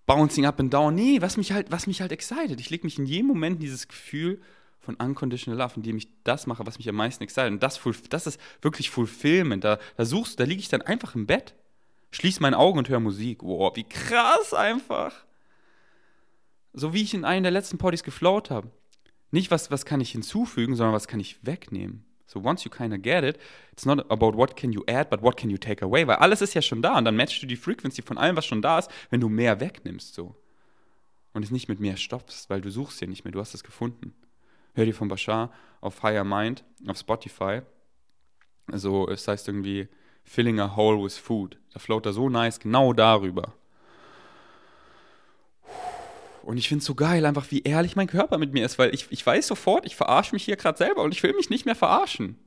bouncing up and down. Nee, was mich halt, was mich halt excited. Ich lege mich in jedem Moment in dieses Gefühl von Unconditional Love, indem ich das mache, was mich am meisten excited. Und das, das ist wirklich Fulfillment. Da, da suchst, da liege ich dann einfach im Bett, schließe meine Augen und höre Musik. Wow, wie krass einfach. So wie ich in einem der letzten Poddies geflowt habe. Nicht, was, was kann ich hinzufügen, sondern was kann ich wegnehmen. So once you kind of get it, it's not about what can you add, but what can you take away, weil alles ist ja schon da und dann matchst du die Frequency von allem, was schon da ist, wenn du mehr wegnimmst so. Und es nicht mit mehr stoppst, weil du suchst ja nicht mehr, du hast es gefunden. Hör dir von Bashar auf Higher Mind auf Spotify. Also es heißt irgendwie Filling a Hole with Food. Da float er so nice genau darüber. Und ich finde es so geil, einfach wie ehrlich mein Körper mit mir ist, weil ich, ich weiß sofort, ich verarsche mich hier gerade selber und ich will mich nicht mehr verarschen.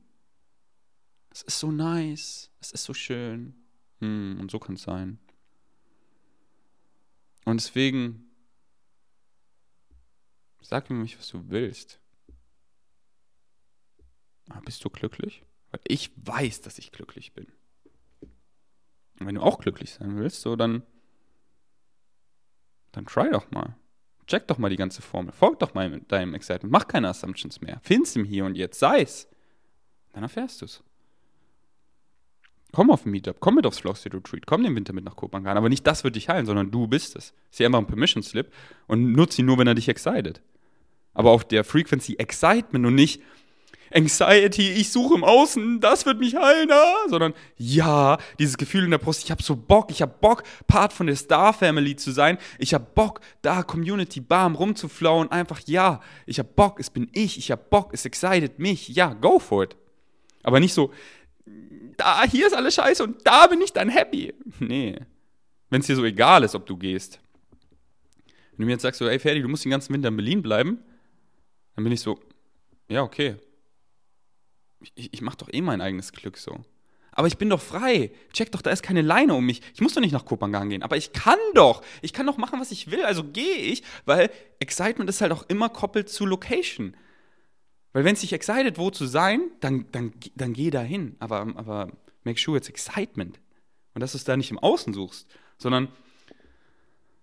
Es ist so nice, es ist so schön. Hm, und so kann es sein. Und deswegen, sag mir nicht, was du willst. Aber bist du glücklich? Weil ich weiß, dass ich glücklich bin. Und wenn du auch glücklich sein willst, so dann, dann try doch mal. Check doch mal die ganze Formel. Folg doch mal deinem Excitement. Mach keine Assumptions mehr. Find's im Hier und Jetzt. Sei's. Dann erfährst du's. Komm auf ein Meetup, komm mit aufs Flow Retreat, komm den Winter mit nach Kopenhagen. Aber nicht das wird dich heilen, sondern du bist es. Sieh einfach ein Permission Slip und nutze ihn nur, wenn er dich excited. Aber auf der Frequency Excitement und nicht, Anxiety, ich suche im Außen, das wird mich heilen, ah, sondern ja, dieses Gefühl in der Brust, ich habe so Bock, ich habe Bock, Part von der Star Family zu sein, ich habe Bock, da Community bam rumzuflauen, einfach ja, ich habe Bock, es bin ich, ich habe Bock, es excited mich, ja, go for it. Aber nicht so, da, hier ist alles scheiße und da bin ich dann happy. Nee. Wenn es dir so egal ist, ob du gehst. Wenn du mir jetzt sagst, so, ey Ferdi, du musst den ganzen Winter in Berlin bleiben, dann bin ich so, ja, okay ich, ich mache doch eh mein eigenes Glück so. Aber ich bin doch frei. Check doch, da ist keine Leine um mich. Ich muss doch nicht nach Kopangan gehen. Aber ich kann doch. Ich kann doch machen, was ich will. Also gehe ich, weil Excitement ist halt auch immer koppelt zu Location. Weil wenn es dich excited, wo zu sein, dann, dann, dann geh da hin. Aber, aber make sure it's Excitement. Und dass du es da nicht im Außen suchst, sondern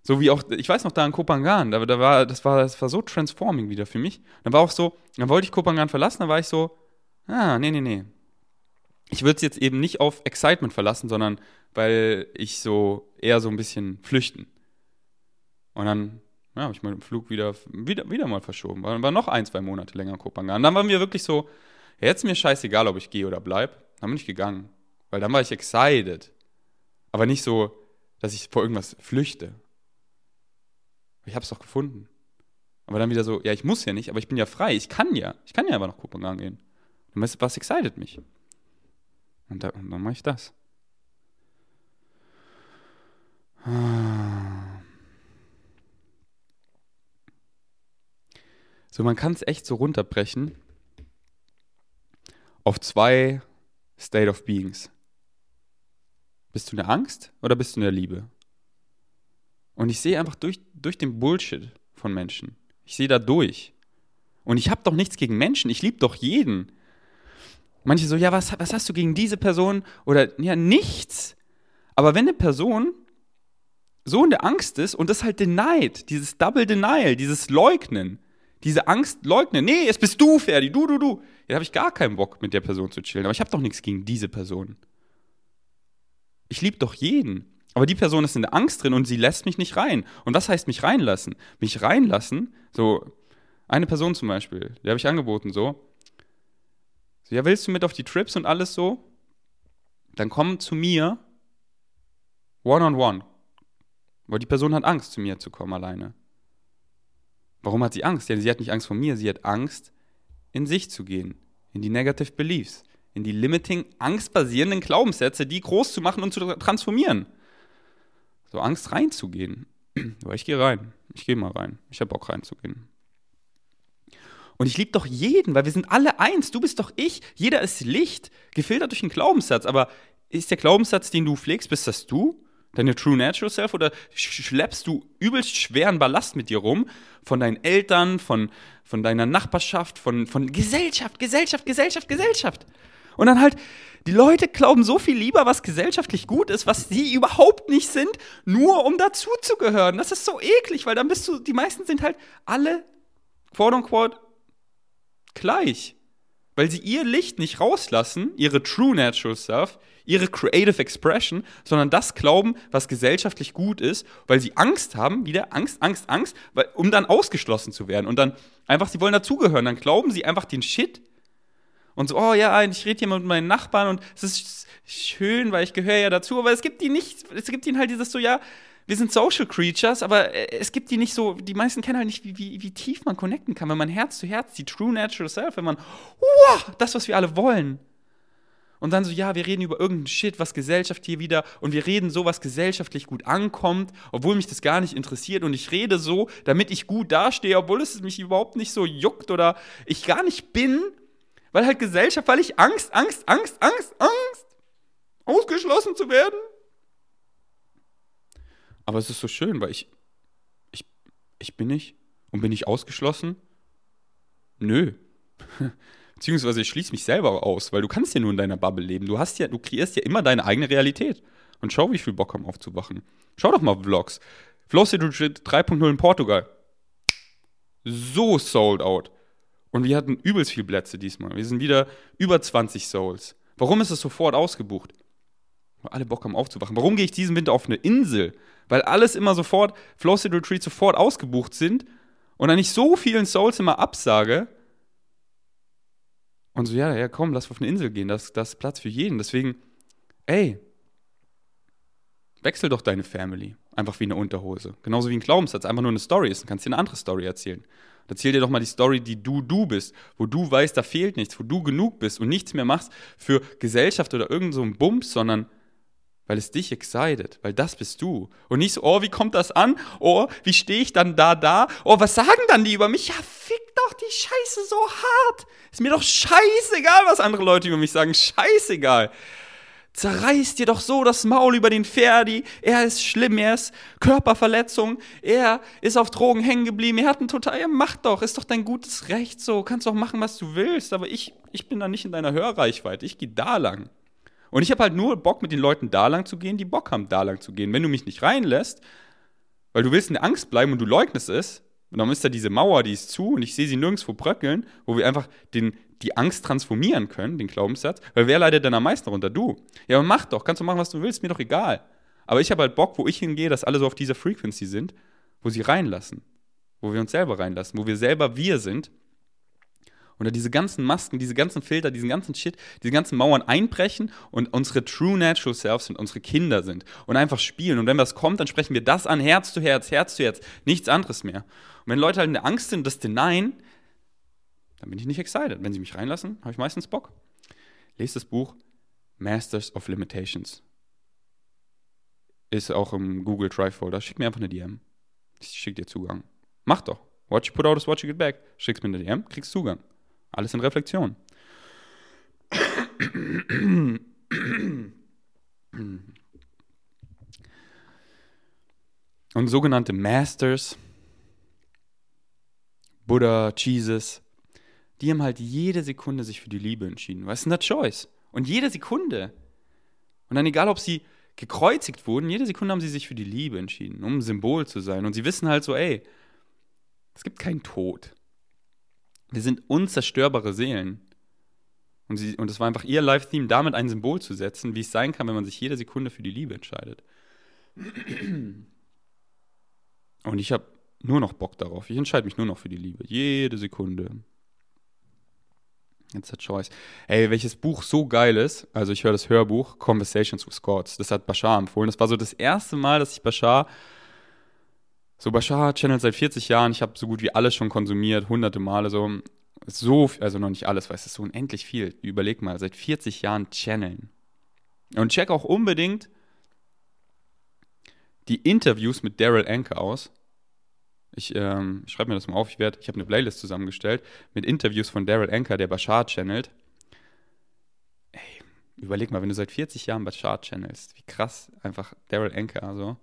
so wie auch, ich weiß noch, da in Kopangan, da, da war, das, war, das war so transforming wieder für mich. Dann war auch so, dann wollte ich Kopangan verlassen, dann war ich so, Ah, nee, nee, nee. Ich würde es jetzt eben nicht auf Excitement verlassen, sondern weil ich so eher so ein bisschen flüchten. Und dann ja, habe ich meinen Flug wieder, wieder, wieder mal verschoben. War, war noch ein, zwei Monate länger in Kopenhagen. Dann waren wir wirklich so, jetzt ist mir scheißegal, ob ich gehe oder bleib. Dann bin ich gegangen. Weil dann war ich excited. Aber nicht so, dass ich vor irgendwas flüchte. Ich habe es doch gefunden. Aber dann wieder so, ja, ich muss ja nicht, aber ich bin ja frei. Ich kann ja. Ich kann ja aber nach Kopenhagen gehen. Was, was excited mich? Und, da, und dann mache ich das. So, man kann es echt so runterbrechen auf zwei State of Beings. Bist du in der Angst oder bist du in der Liebe? Und ich sehe einfach durch, durch den Bullshit von Menschen. Ich sehe da durch. Und ich habe doch nichts gegen Menschen. Ich liebe doch jeden. Manche so, ja, was, was hast du gegen diese Person? Oder, ja, nichts. Aber wenn eine Person so in der Angst ist und das halt denied, dieses Double Denial, dieses Leugnen, diese Angst leugnen, nee, es bist du, Ferdi, du, du, du. Ja, habe ich gar keinen Bock, mit der Person zu chillen. Aber ich habe doch nichts gegen diese Person. Ich liebe doch jeden. Aber die Person ist in der Angst drin und sie lässt mich nicht rein. Und was heißt mich reinlassen? Mich reinlassen, so, eine Person zum Beispiel, die habe ich angeboten, so, so, ja, willst du mit auf die Trips und alles so? Dann komm zu mir one-on-one. -on -one. Weil die Person hat Angst, zu mir zu kommen alleine. Warum hat sie Angst? Ja, sie hat nicht Angst vor mir, sie hat Angst, in sich zu gehen, in die Negative Beliefs, in die limiting, angstbasierenden Glaubenssätze, die groß zu machen und zu transformieren. So Angst reinzugehen. Aber ich gehe rein. Ich gehe mal rein. Ich habe Bock reinzugehen. Und ich liebe doch jeden, weil wir sind alle eins. Du bist doch ich. Jeder ist Licht, gefiltert durch einen Glaubenssatz. Aber ist der Glaubenssatz, den du pflegst, bist das du? Deine True Natural Self? Oder schleppst du übelst schweren Ballast mit dir rum? Von deinen Eltern, von, von deiner Nachbarschaft, von, von Gesellschaft, Gesellschaft, Gesellschaft, Gesellschaft. Und dann halt, die Leute glauben so viel lieber, was gesellschaftlich gut ist, was sie überhaupt nicht sind, nur um dazuzugehören. Das ist so eklig, weil dann bist du, die meisten sind halt alle, quote unquote, gleich. Weil sie ihr Licht nicht rauslassen, ihre True Natural Self, ihre Creative Expression, sondern das glauben, was gesellschaftlich gut ist, weil sie Angst haben, wieder Angst, Angst, Angst, weil, um dann ausgeschlossen zu werden. Und dann einfach, sie wollen dazugehören. Dann glauben sie einfach den Shit. Und so, oh ja, ich rede hier mit meinen Nachbarn und es ist schön, weil ich gehöre ja dazu, aber es gibt die nicht, es gibt ihnen halt dieses so, ja, wir sind Social Creatures, aber äh, es gibt die nicht so, die meisten kennen halt nicht, wie, wie, wie tief man connecten kann, wenn man Herz zu Herz, die True Natural Self, wenn man, wow, das, was wir alle wollen. Und dann so, ja, wir reden über irgendeinen Shit, was Gesellschaft hier wieder, und wir reden so, was gesellschaftlich gut ankommt, obwohl mich das gar nicht interessiert. Und ich rede so, damit ich gut dastehe, obwohl es mich überhaupt nicht so juckt oder ich gar nicht bin, weil halt Gesellschaft, weil ich Angst, Angst, Angst, Angst, Angst, ausgeschlossen zu werden. Aber es ist so schön, weil ich, ich, ich bin nicht und bin ich ausgeschlossen? Nö. Beziehungsweise ich schließe mich selber aus, weil du kannst ja nur in deiner Bubble leben. Du hast ja, du kreierst ja immer deine eigene Realität. Und schau, wie viel Bock haben aufzuwachen. Schau doch mal Vlogs. Flow City 3.0 in Portugal. So sold out. Und wir hatten übelst viel Plätze diesmal. Wir sind wieder über 20 Souls. Warum ist es sofort ausgebucht? Weil alle Bock haben aufzuwachen. Warum gehe ich diesen Winter auf eine Insel? Weil alles immer sofort, Flow State Retreat sofort ausgebucht sind und dann nicht so vielen Souls immer absage. Und so, ja, ja, komm, lass auf eine Insel gehen, das, das ist Platz für jeden. Deswegen, ey, wechsel doch deine Family. Einfach wie eine Unterhose. Genauso wie ein Glaubenssatz, einfach nur eine Story ist. Dann kannst du dir eine andere Story erzählen. Erzähl dir doch mal die Story, die du du bist, wo du weißt, da fehlt nichts, wo du genug bist und nichts mehr machst für Gesellschaft oder irgend so einen Bums, sondern weil es dich excited, weil das bist du. Und nicht so, oh, wie kommt das an? Oh, wie stehe ich dann da, da? Oh, was sagen dann die über mich? Ja, fick doch die Scheiße so hart. Ist mir doch scheißegal, was andere Leute über mich sagen. Scheißegal. Zerreiß dir doch so das Maul über den Ferdi. Er ist schlimm, er ist Körperverletzung. Er ist auf Drogen hängen geblieben. Er hat einen total, ja, mach doch, ist doch dein gutes Recht so. Kannst doch machen, was du willst. Aber ich, ich bin da nicht in deiner Hörreichweite. Ich gehe da lang. Und ich habe halt nur Bock, mit den Leuten da lang zu gehen, die Bock haben, da lang zu gehen. Wenn du mich nicht reinlässt, weil du willst in der Angst bleiben und du leugnest es, und dann ist da diese Mauer, die ist zu und ich sehe sie nirgendwo bröckeln, wo wir einfach den, die Angst transformieren können, den Glaubenssatz. Weil wer leidet denn am meisten runter? Du. Ja, mach doch, kannst du machen, was du willst, mir doch egal. Aber ich habe halt Bock, wo ich hingehe, dass alle so auf dieser Frequency sind, wo sie reinlassen. Wo wir uns selber reinlassen, wo wir selber wir sind und da diese ganzen Masken, diese ganzen Filter, diesen ganzen Shit, diese ganzen Mauern einbrechen und unsere True Natural Selves sind, unsere Kinder sind und einfach spielen. Und wenn was kommt, dann sprechen wir das an, Herz zu Herz, Herz zu Herz, nichts anderes mehr. Und wenn Leute halt in der Angst sind, das denyen, dann bin ich nicht excited. Wenn sie mich reinlassen, habe ich meistens Bock. Lest das Buch Masters of Limitations. Ist auch im Google Drive Folder. Schick mir einfach eine DM. Ich schick dir Zugang. Mach doch. What you put out is what you get back. Schickst mir eine DM, kriegst Zugang. Alles in Reflexion. Und sogenannte Masters, Buddha, Jesus, die haben halt jede Sekunde sich für die Liebe entschieden. Was ist denn das Choice? Und jede Sekunde. Und dann egal, ob sie gekreuzigt wurden, jede Sekunde haben sie sich für die Liebe entschieden, um ein Symbol zu sein. Und sie wissen halt so, ey, es gibt keinen Tod. Wir sind unzerstörbare Seelen. Und, sie, und es war einfach ihr Live-Theme, damit ein Symbol zu setzen, wie es sein kann, wenn man sich jede Sekunde für die Liebe entscheidet. Und ich habe nur noch Bock darauf. Ich entscheide mich nur noch für die Liebe. Jede Sekunde. It's a choice. Ey, welches Buch so geil ist, also ich höre das Hörbuch Conversations with Scots. Das hat Bashar empfohlen. Das war so das erste Mal, dass ich Bashar so Bashar Channel seit 40 Jahren, ich habe so gut wie alles schon konsumiert, hunderte Male so. so, also noch nicht alles, weil es ist so unendlich viel. Überleg mal, seit 40 Jahren channeln. Und check auch unbedingt die Interviews mit Daryl Anker aus. Ich ähm, schreibe mir das mal auf. Ich, ich habe eine Playlist zusammengestellt mit Interviews von Daryl Anker, der Bashar channelt. Ey, überleg mal, wenn du seit 40 Jahren Bashar channelst, wie krass einfach Daryl Anker, also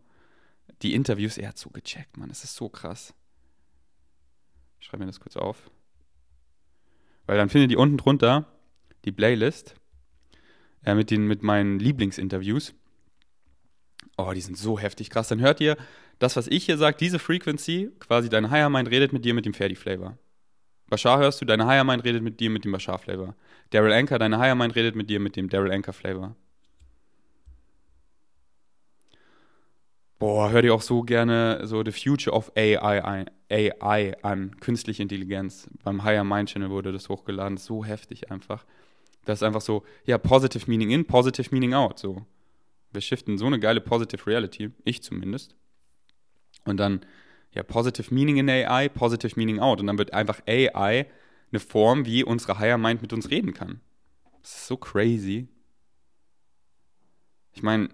die Interviews, er hat so gecheckt, Mann. Es ist so krass. Ich schreibe mir das kurz auf. Weil dann findet ihr unten drunter die Playlist äh, mit, den, mit meinen Lieblingsinterviews. Oh, die sind so heftig krass. Dann hört ihr das, was ich hier sage, diese Frequency, quasi dein Higher Mind redet mit dir mit dem Ferdi Flavor. Bashar hörst du, deine Higher Mind redet mit dir mit dem Bashar Flavor. Daryl Anker, deine Higher Mind redet mit dir mit dem Daryl Anker Flavor. Boah, hör dir auch so gerne so The Future of AI, AI an, künstliche Intelligenz. Beim Higher Mind Channel wurde das hochgeladen, so heftig einfach. Das ist einfach so, ja, positive meaning in, positive meaning out, so. Wir shiften so eine geile positive Reality, ich zumindest. Und dann, ja, positive meaning in AI, positive meaning out. Und dann wird einfach AI eine Form, wie unsere Higher Mind mit uns reden kann. Das ist so crazy. Ich meine,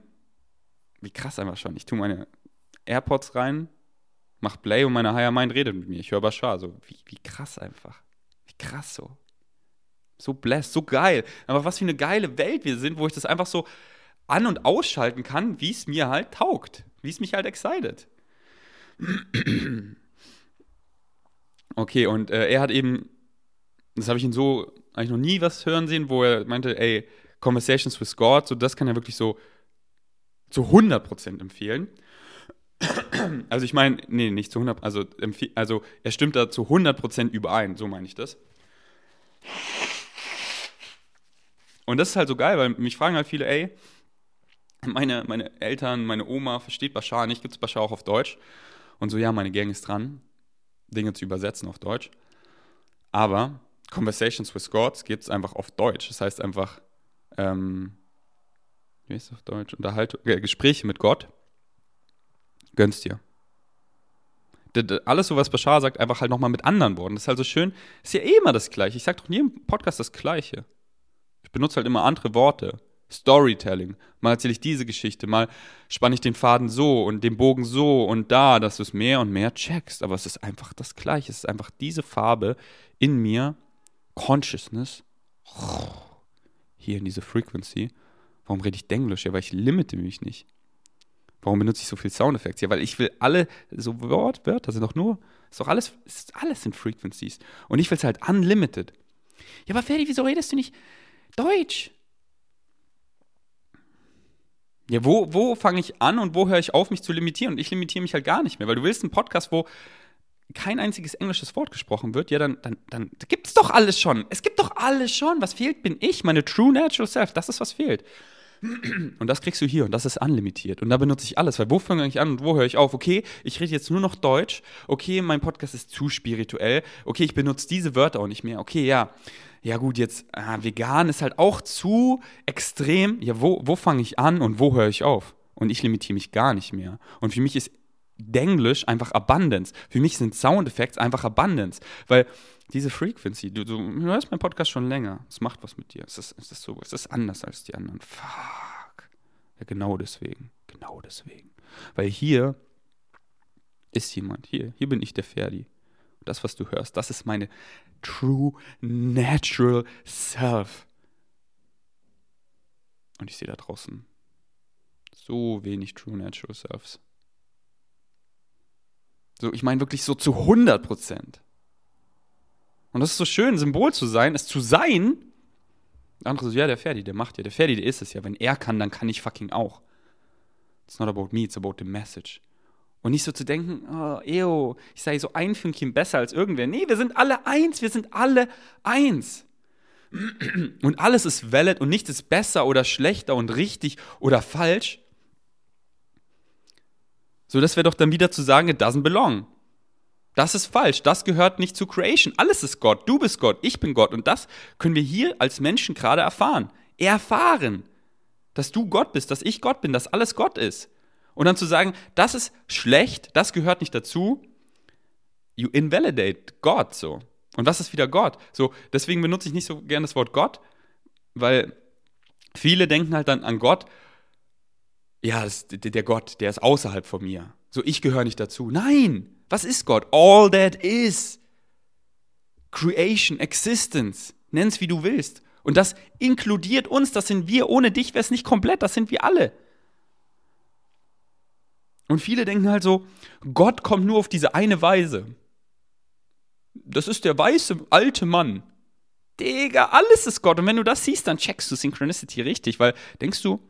wie krass einfach schon. Ich tue meine AirPods rein, mach Play und meine Higher Mind redet mit mir. Ich höre Bashar. So, wie, wie krass einfach. Wie krass so. So blessed, so geil. Aber was für eine geile Welt wir sind, wo ich das einfach so an- und ausschalten kann, wie es mir halt taugt. Wie es mich halt excited. Okay, und äh, er hat eben, das habe ich ihn so eigentlich noch nie was hören sehen, wo er meinte, ey, Conversations with God, so das kann er wirklich so zu 100% empfehlen. Also ich meine, nee, nicht zu 100%, also, also er stimmt da zu 100% überein, so meine ich das. Und das ist halt so geil, weil mich fragen halt viele, ey, meine, meine Eltern, meine Oma versteht Bashar nicht, gibt es Bashar auch auf Deutsch? Und so, ja, meine Gang ist dran, Dinge zu übersetzen auf Deutsch. Aber Conversations with Gods gibt es einfach auf Deutsch. Das heißt einfach, ähm, wie ist das auf Deutsch? Unterhaltung, äh, Gespräche mit Gott. Gönnst dir. Alles so, was Bashar sagt, einfach halt nochmal mit anderen Worten. Das ist halt so schön. Ist ja eh immer das Gleiche. Ich sag doch in jedem Podcast das Gleiche. Ich benutze halt immer andere Worte. Storytelling. Mal erzähle ich diese Geschichte, mal spanne ich den Faden so und den Bogen so und da, dass du es mehr und mehr checkst. Aber es ist einfach das Gleiche. Es ist einfach diese Farbe in mir, Consciousness, hier in diese Frequency. Warum rede ich Denglisch? Ja, weil ich limite mich nicht. Warum benutze ich so viel Soundeffekte? Ja, weil ich will alle, so Wort, Wörter sind doch nur, ist doch alles, ist alles in Frequencies. Und ich will es halt unlimited. Ja, aber Ferdi, wieso redest du nicht Deutsch? Ja, wo, wo fange ich an und wo höre ich auf, mich zu limitieren? Und ich limitiere mich halt gar nicht mehr, weil du willst einen Podcast, wo kein einziges englisches Wort gesprochen wird, ja, dann, dann, dann gibt es doch alles schon. Es gibt doch alles schon. Was fehlt, bin ich, meine True Natural Self. Das ist, was fehlt. Und das kriegst du hier und das ist unlimitiert. Und da benutze ich alles, weil wo fange ich an und wo höre ich auf? Okay, ich rede jetzt nur noch Deutsch. Okay, mein Podcast ist zu spirituell. Okay, ich benutze diese Wörter auch nicht mehr. Okay, ja. Ja gut, jetzt äh, vegan ist halt auch zu extrem. Ja, wo, wo fange ich an und wo höre ich auf? Und ich limitiere mich gar nicht mehr. Und für mich ist Denglisch einfach Abundance. Für mich sind Soundeffekte einfach Abundance. Weil diese Frequency, du, du, hörst meinen Podcast schon länger. Es macht was mit dir. Es ist, es ist so, es ist anders als die anderen. Fuck. Ja, genau deswegen. Genau deswegen. Weil hier ist jemand. Hier, hier bin ich der Ferdi. Das, was du hörst, das ist meine true natural self. Und ich sehe da draußen so wenig true natural selves. So, ich meine wirklich so zu 100 Prozent. Und das ist so schön, Symbol zu sein, es zu sein. Der andere so, ja, der Ferdi, der macht ja. Der Ferdi, der ist es ja. Wenn er kann, dann kann ich fucking auch. It's not about me, it's about the message. Und nicht so zu denken, oh, eo, ich sei so ein Fünkchen besser als irgendwer. Nee, wir sind alle eins, wir sind alle eins. Und alles ist valid und nichts ist besser oder schlechter und richtig oder falsch. So, das wäre doch dann wieder zu sagen, it doesn't belong. Das ist falsch. Das gehört nicht zu Creation. Alles ist Gott. Du bist Gott. Ich bin Gott. Und das können wir hier als Menschen gerade erfahren. Erfahren. Dass du Gott bist, dass ich Gott bin, dass alles Gott ist. Und dann zu sagen, das ist schlecht, das gehört nicht dazu. You invalidate God so. Und was ist wieder Gott? So, deswegen benutze ich nicht so gerne das Wort Gott, weil viele denken halt dann an Gott, ja, das, der Gott, der ist außerhalb von mir. So, ich gehöre nicht dazu. Nein, was ist Gott? All that is. Creation, Existence. Nenn es wie du willst. Und das inkludiert uns, das sind wir. Ohne dich wäre es nicht komplett, das sind wir alle. Und viele denken halt so, Gott kommt nur auf diese eine Weise. Das ist der weiße alte Mann. Digga, alles ist Gott. Und wenn du das siehst, dann checkst du Synchronicity richtig, weil denkst du,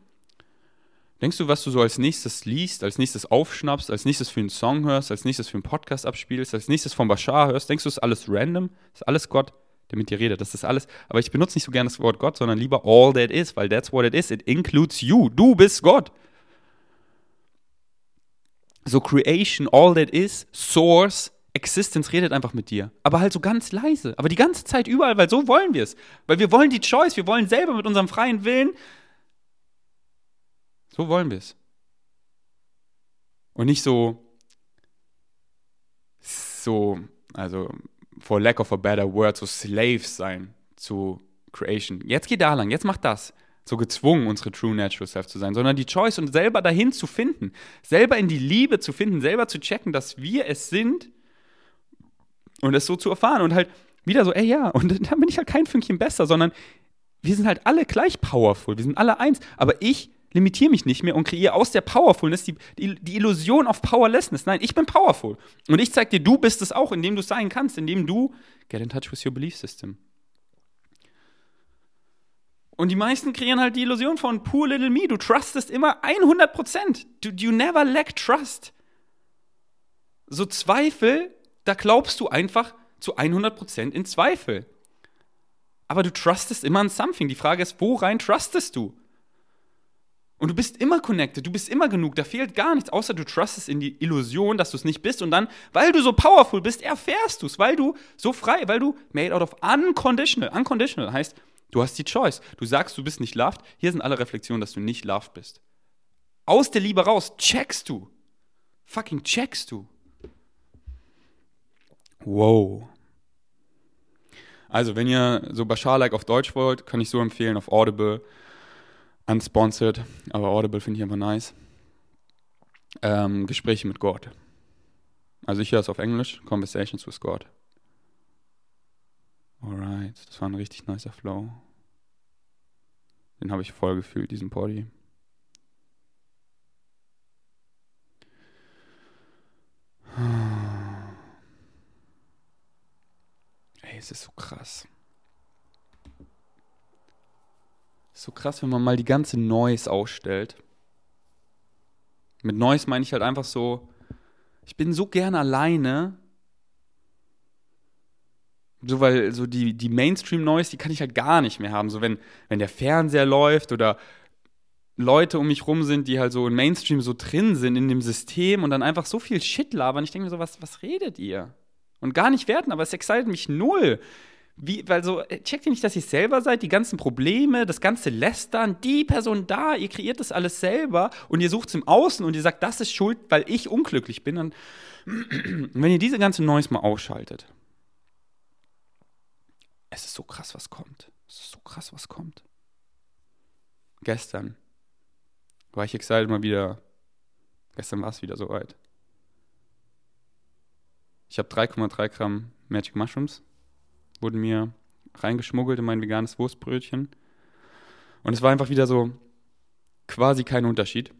denkst du, was du so als nächstes liest, als nächstes aufschnappst, als nächstes für einen Song hörst, als nächstes für einen Podcast abspielst, als nächstes von Bashar hörst, denkst du, ist alles random? Ist alles Gott, der mit dir redet? Das ist alles. Aber ich benutze nicht so gerne das Wort Gott, sondern lieber all that is, weil that's what it is. It includes you. Du bist Gott. So Creation, all that is, Source, Existence redet einfach mit dir. Aber halt so ganz leise. Aber die ganze Zeit überall, weil so wollen wir es. Weil wir wollen die Choice, wir wollen selber mit unserem freien Willen. So wollen wir es. Und nicht so, so, also, for lack of a better word, so Slaves sein zu Creation. Jetzt geh da lang, jetzt mach das. So gezwungen, unsere True Natural Self zu sein, sondern die Choice und selber dahin zu finden, selber in die Liebe zu finden, selber zu checken, dass wir es sind und es so zu erfahren und halt wieder so, ey ja, und dann bin ich halt kein Fünkchen besser, sondern wir sind halt alle gleich powerful, wir sind alle eins, aber ich limitiere mich nicht mehr und kreiere aus der Powerfulness die, die, die Illusion auf Powerlessness. Nein, ich bin powerful. Und ich zeige dir, du bist es auch, indem du es sein kannst, indem du get in touch with your belief system. Und die meisten kreieren halt die Illusion von poor little me. Du trustest immer 100%. Du, you never lack trust. So Zweifel da glaubst du einfach zu 100% in Zweifel. Aber du trustest immer an something. Die Frage ist, wo rein trustest du? Und du bist immer connected, du bist immer genug, da fehlt gar nichts, außer du trustest in die Illusion, dass du es nicht bist. Und dann, weil du so powerful bist, erfährst du es, weil du so frei, weil du made out of unconditional. Unconditional heißt, du hast die Choice. Du sagst, du bist nicht loved. Hier sind alle Reflexionen, dass du nicht loved bist. Aus der Liebe raus checkst du. Fucking checkst du. Wow. Also, wenn ihr so Bashar-like auf Deutsch wollt, kann ich so empfehlen auf Audible. Unsponsored, aber Audible finde ich einfach nice. Ähm, Gespräche mit Gott. Also ich höre es auf Englisch, Conversations with God. Alright, das war ein richtig nicer Flow. Den habe ich voll gefühlt, diesen Body. es ist so krass. So krass, wenn man mal die ganze Noise ausstellt. Mit Noise meine ich halt einfach so, ich bin so gern alleine. So, weil so die, die Mainstream-Noise, die kann ich halt gar nicht mehr haben. So, wenn, wenn der Fernseher läuft oder Leute um mich rum sind, die halt so im Mainstream so drin sind in dem System und dann einfach so viel Shit labern. Ich denke mir so, was, was redet ihr? Und gar nicht werten, aber es excited mich null. Wie, weil so, äh, checkt ihr nicht, dass ihr selber seid, die ganzen Probleme, das ganze Lästern, die Person da, ihr kreiert das alles selber und ihr sucht es im Außen und ihr sagt, das ist schuld, weil ich unglücklich bin. Dann, wenn ihr diese ganze Noise mal ausschaltet, es ist so krass, was kommt. Es ist so krass, was kommt. Gestern war ich excited mal wieder, gestern war es wieder soweit. Ich habe 3,3 Gramm Magic Mushrooms, wurden mir reingeschmuggelt in mein veganes Wurstbrötchen. Und es war einfach wieder so quasi kein Unterschied.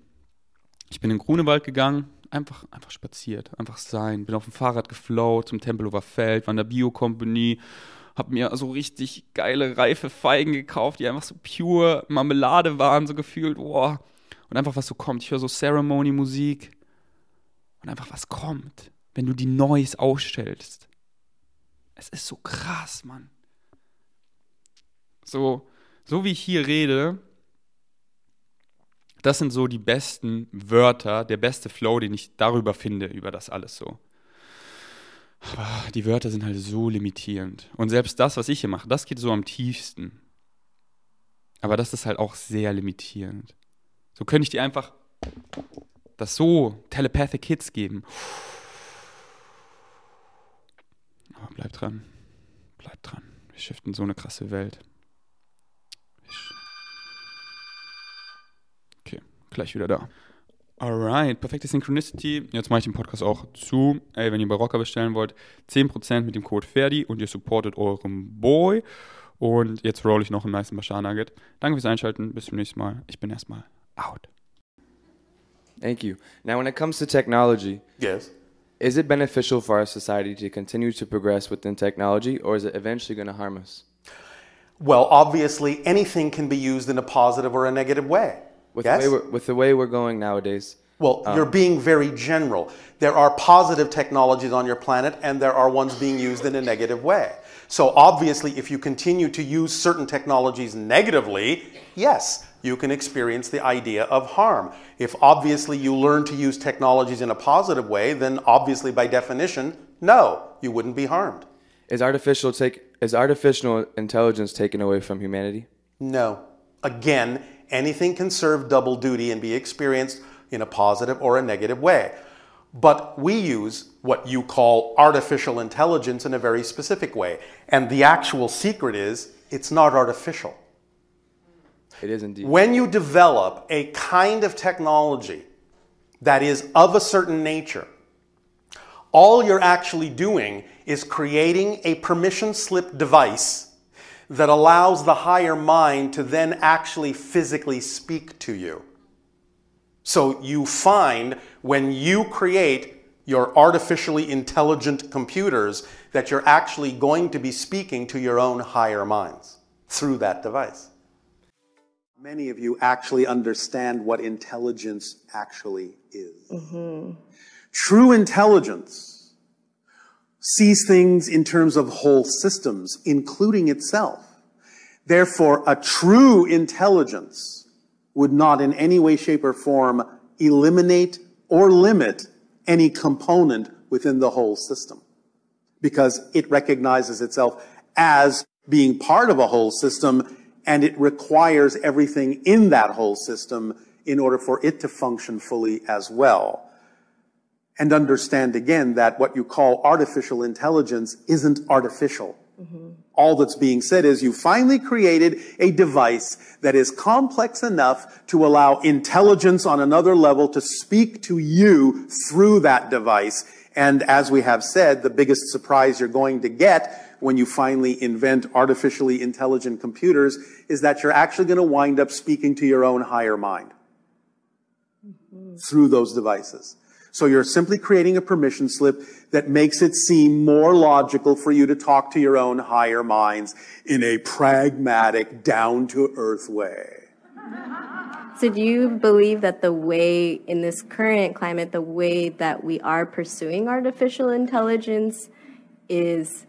Ich bin in Grunewald gegangen, einfach, einfach spaziert, einfach sein. Bin auf dem Fahrrad geflowt zum Tempelhofer Feld, war in der Bio-Company, hab mir so richtig geile, reife Feigen gekauft, die einfach so pure Marmelade waren, so gefühlt, boah. Und einfach was so kommt. Ich höre so Ceremony-Musik und einfach was kommt wenn du die Noise ausstellst. Es ist so krass, Mann. So, so wie ich hier rede, das sind so die besten Wörter, der beste Flow, den ich darüber finde, über das alles so. Aber die Wörter sind halt so limitierend. Und selbst das, was ich hier mache, das geht so am tiefsten. Aber das ist halt auch sehr limitierend. So könnte ich dir einfach das so telepathic Hits geben. Bleib dran. Bleibt dran. Wir shiften so eine krasse Welt. Okay, gleich wieder da. Alright, perfekte Synchronicity. Jetzt mache ich den Podcast auch zu. Ey, wenn ihr bei Rocker bestellen wollt, 10% mit dem Code Ferdi und ihr supportet euren Boy. Und jetzt roll ich noch einen nice Bashar Nugget. Danke fürs Einschalten. Bis zum nächsten Mal. Ich bin erstmal out. Thank you. Now, when it comes to technology, Yes. Is it beneficial for our society to continue to progress within technology, or is it eventually going to harm us? Well, obviously, anything can be used in a positive or a negative way. With, yes? the, way we're, with the way we're going nowadays, well, um, you're being very general. There are positive technologies on your planet, and there are ones being used in a negative way. So, obviously, if you continue to use certain technologies negatively, yes, you can experience the idea of harm. If obviously you learn to use technologies in a positive way, then obviously, by definition, no, you wouldn't be harmed. is artificial take is artificial intelligence taken away from humanity? No. Again, anything can serve double duty and be experienced in a positive or a negative way. But we use what you call artificial intelligence in a very specific way. And the actual secret is it's not artificial. It is indeed. When you develop a kind of technology that is of a certain nature, all you're actually doing is creating a permission slip device that allows the higher mind to then actually physically speak to you. So you find when you create your artificially intelligent computers that you're actually going to be speaking to your own higher minds through that device. Many of you actually understand what intelligence actually is. Mm-hmm. True intelligence sees things in terms of whole systems, including itself. Therefore, a true intelligence would not in any way, shape, or form eliminate or limit any component within the whole system because it recognizes itself as being part of a whole system and it requires everything in that whole system in order for it to function fully as well. And understand again that what you call artificial intelligence isn't artificial. Mm-hmm. All that's being said is you finally created a device that is complex enough to allow intelligence on another level to speak to you through that device. And as we have said, the biggest surprise you're going to get when you finally invent artificially intelligent computers is that you're actually going to wind up speaking to your own higher mind through those devices. So you're simply creating a permission slip that makes it seem more logical for you to talk to your own higher minds in a pragmatic, down to earth way. So, do you believe that the way, in this current climate, the way that we are pursuing artificial intelligence is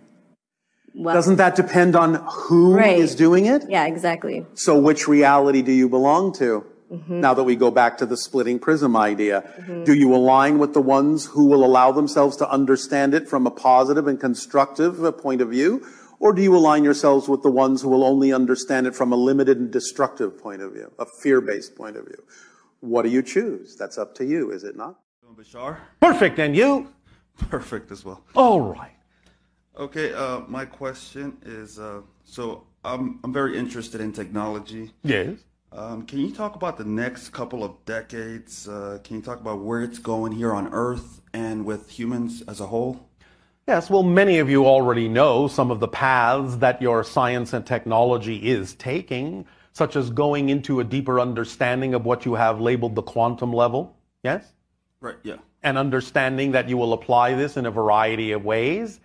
well? Doesn't that depend on who is Right. doing it? yeah, exactly. So which reality do you belong to? Now that we go back to the splitting prism idea, do you align with the ones who will allow themselves to understand it from a positive and constructive uh, point of view? Or do you align yourselves with the ones who will only understand it from a limited and destructive point of view, a fear-based point of view? What do you choose? That's up to you, is it not? Bashar? Perfect, and you? Perfect as well. All right. Okay, uh, my question is uh, so I'm, I'm very interested in technology. Yes. Um, can you talk about the next couple of decades? Uh, can you talk about where it's going here on Earth and with humans as a whole? Yes, well, many of you already know some of the paths that your science and technology is taking, such as going into a deeper understanding of what you have labeled the quantum level. Yes? Right, yeah. and understanding that you will apply this in a variety of ways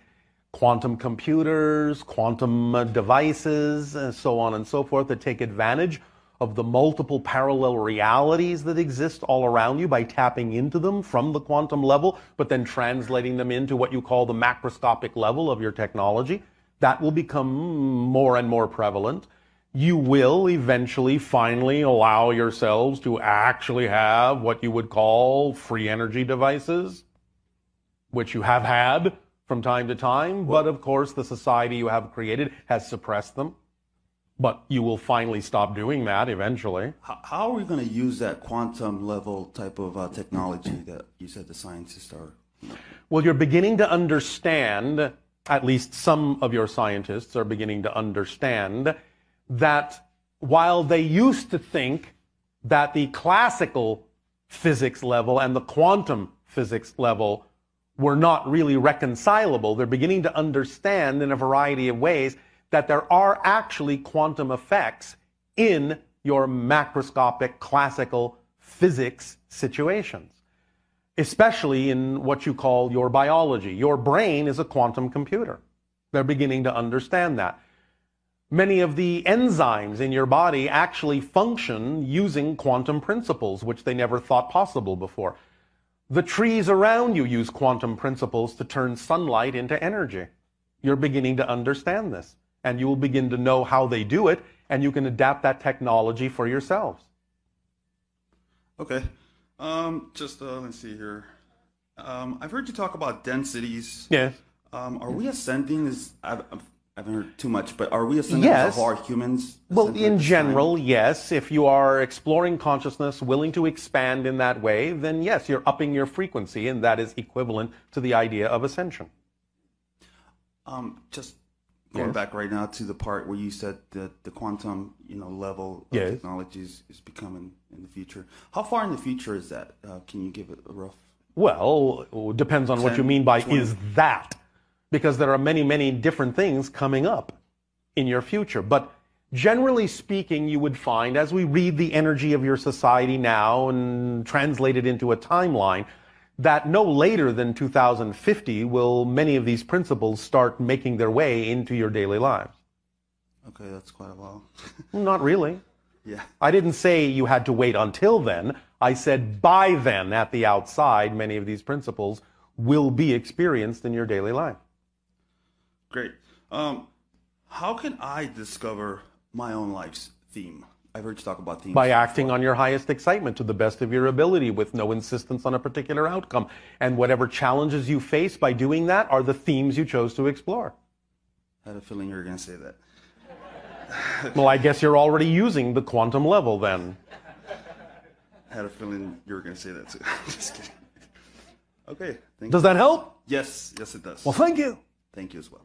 quantum computers, quantum uh, devices, and so on and so forth that take advantage of the multiple parallel realities that exist all around you by tapping into them from the quantum level, but then translating them into what you call the macroscopic level of your technology. That will become more and more prevalent. You will eventually finally allow yourselves to actually have what you would call free energy devices, which you have had from time to time, but of course the society you have created has suppressed them. But you will finally stop doing that eventually. How, how are we going to use that quantum level type of uh, technology that you said the scientists are? Well, you're beginning to understand at least some of your scientists are beginning to understand that while they used to think that the classical physics level and the quantum physics level were not really reconcilable, they're beginning to understand in a variety of ways that there are actually quantum effects in your macroscopic classical physics situations, especially in what you call your biology. Your brain is a quantum computer. They're beginning to understand that. Many of the enzymes in your body actually function using quantum principles, which they never thought possible before. The trees around you use quantum principles to turn sunlight into energy. You're beginning to understand this, and you will begin to know how they do it, and you can adapt that technology for yourselves. Okay. Um, just uh, let's see here. Um, I've heard you talk about densities. Yes. Um, are we ascending? Is I've, I've, I haven't heard too much, but are we ascending Yes. as a whole humans? Well, in general, time? yes. If you are exploring consciousness, willing to expand in that way, then yes, you're upping your frequency, and that is equivalent to the idea of ascension. Um, just going Yes. back right now to the part where you said that the quantum, you know, level of Yes. technology is, becoming in the future. How far in the future is that? Uh, can you give it a rough? Well, it depends on what you mean by 20. is that, because there are many, many different things coming up in your future. But generally speaking, you would find as we read the energy of your society now and translate it into a timeline, that no later than 2050 will many of these principles start making their way into your daily lives. Okay, that's quite a while. Not really. yeah. I didn't say you had to wait until then. I said by then, at the outside, many of these principles will be experienced in your daily life. Great. Um, how can I discover my own life's theme? I've heard you talk about themes. By acting on your highest excitement to the best of your ability with no insistence on a particular outcome. And whatever challenges you face by doing that are the themes you chose to explore. I had a feeling you were going to say that. Well, I guess you're already using the quantum level then. I had a feeling you were going to say that too. Just kidding. Okay. Thank Does that help? Yes, yes, it does. Well, thank you. Thank you as well.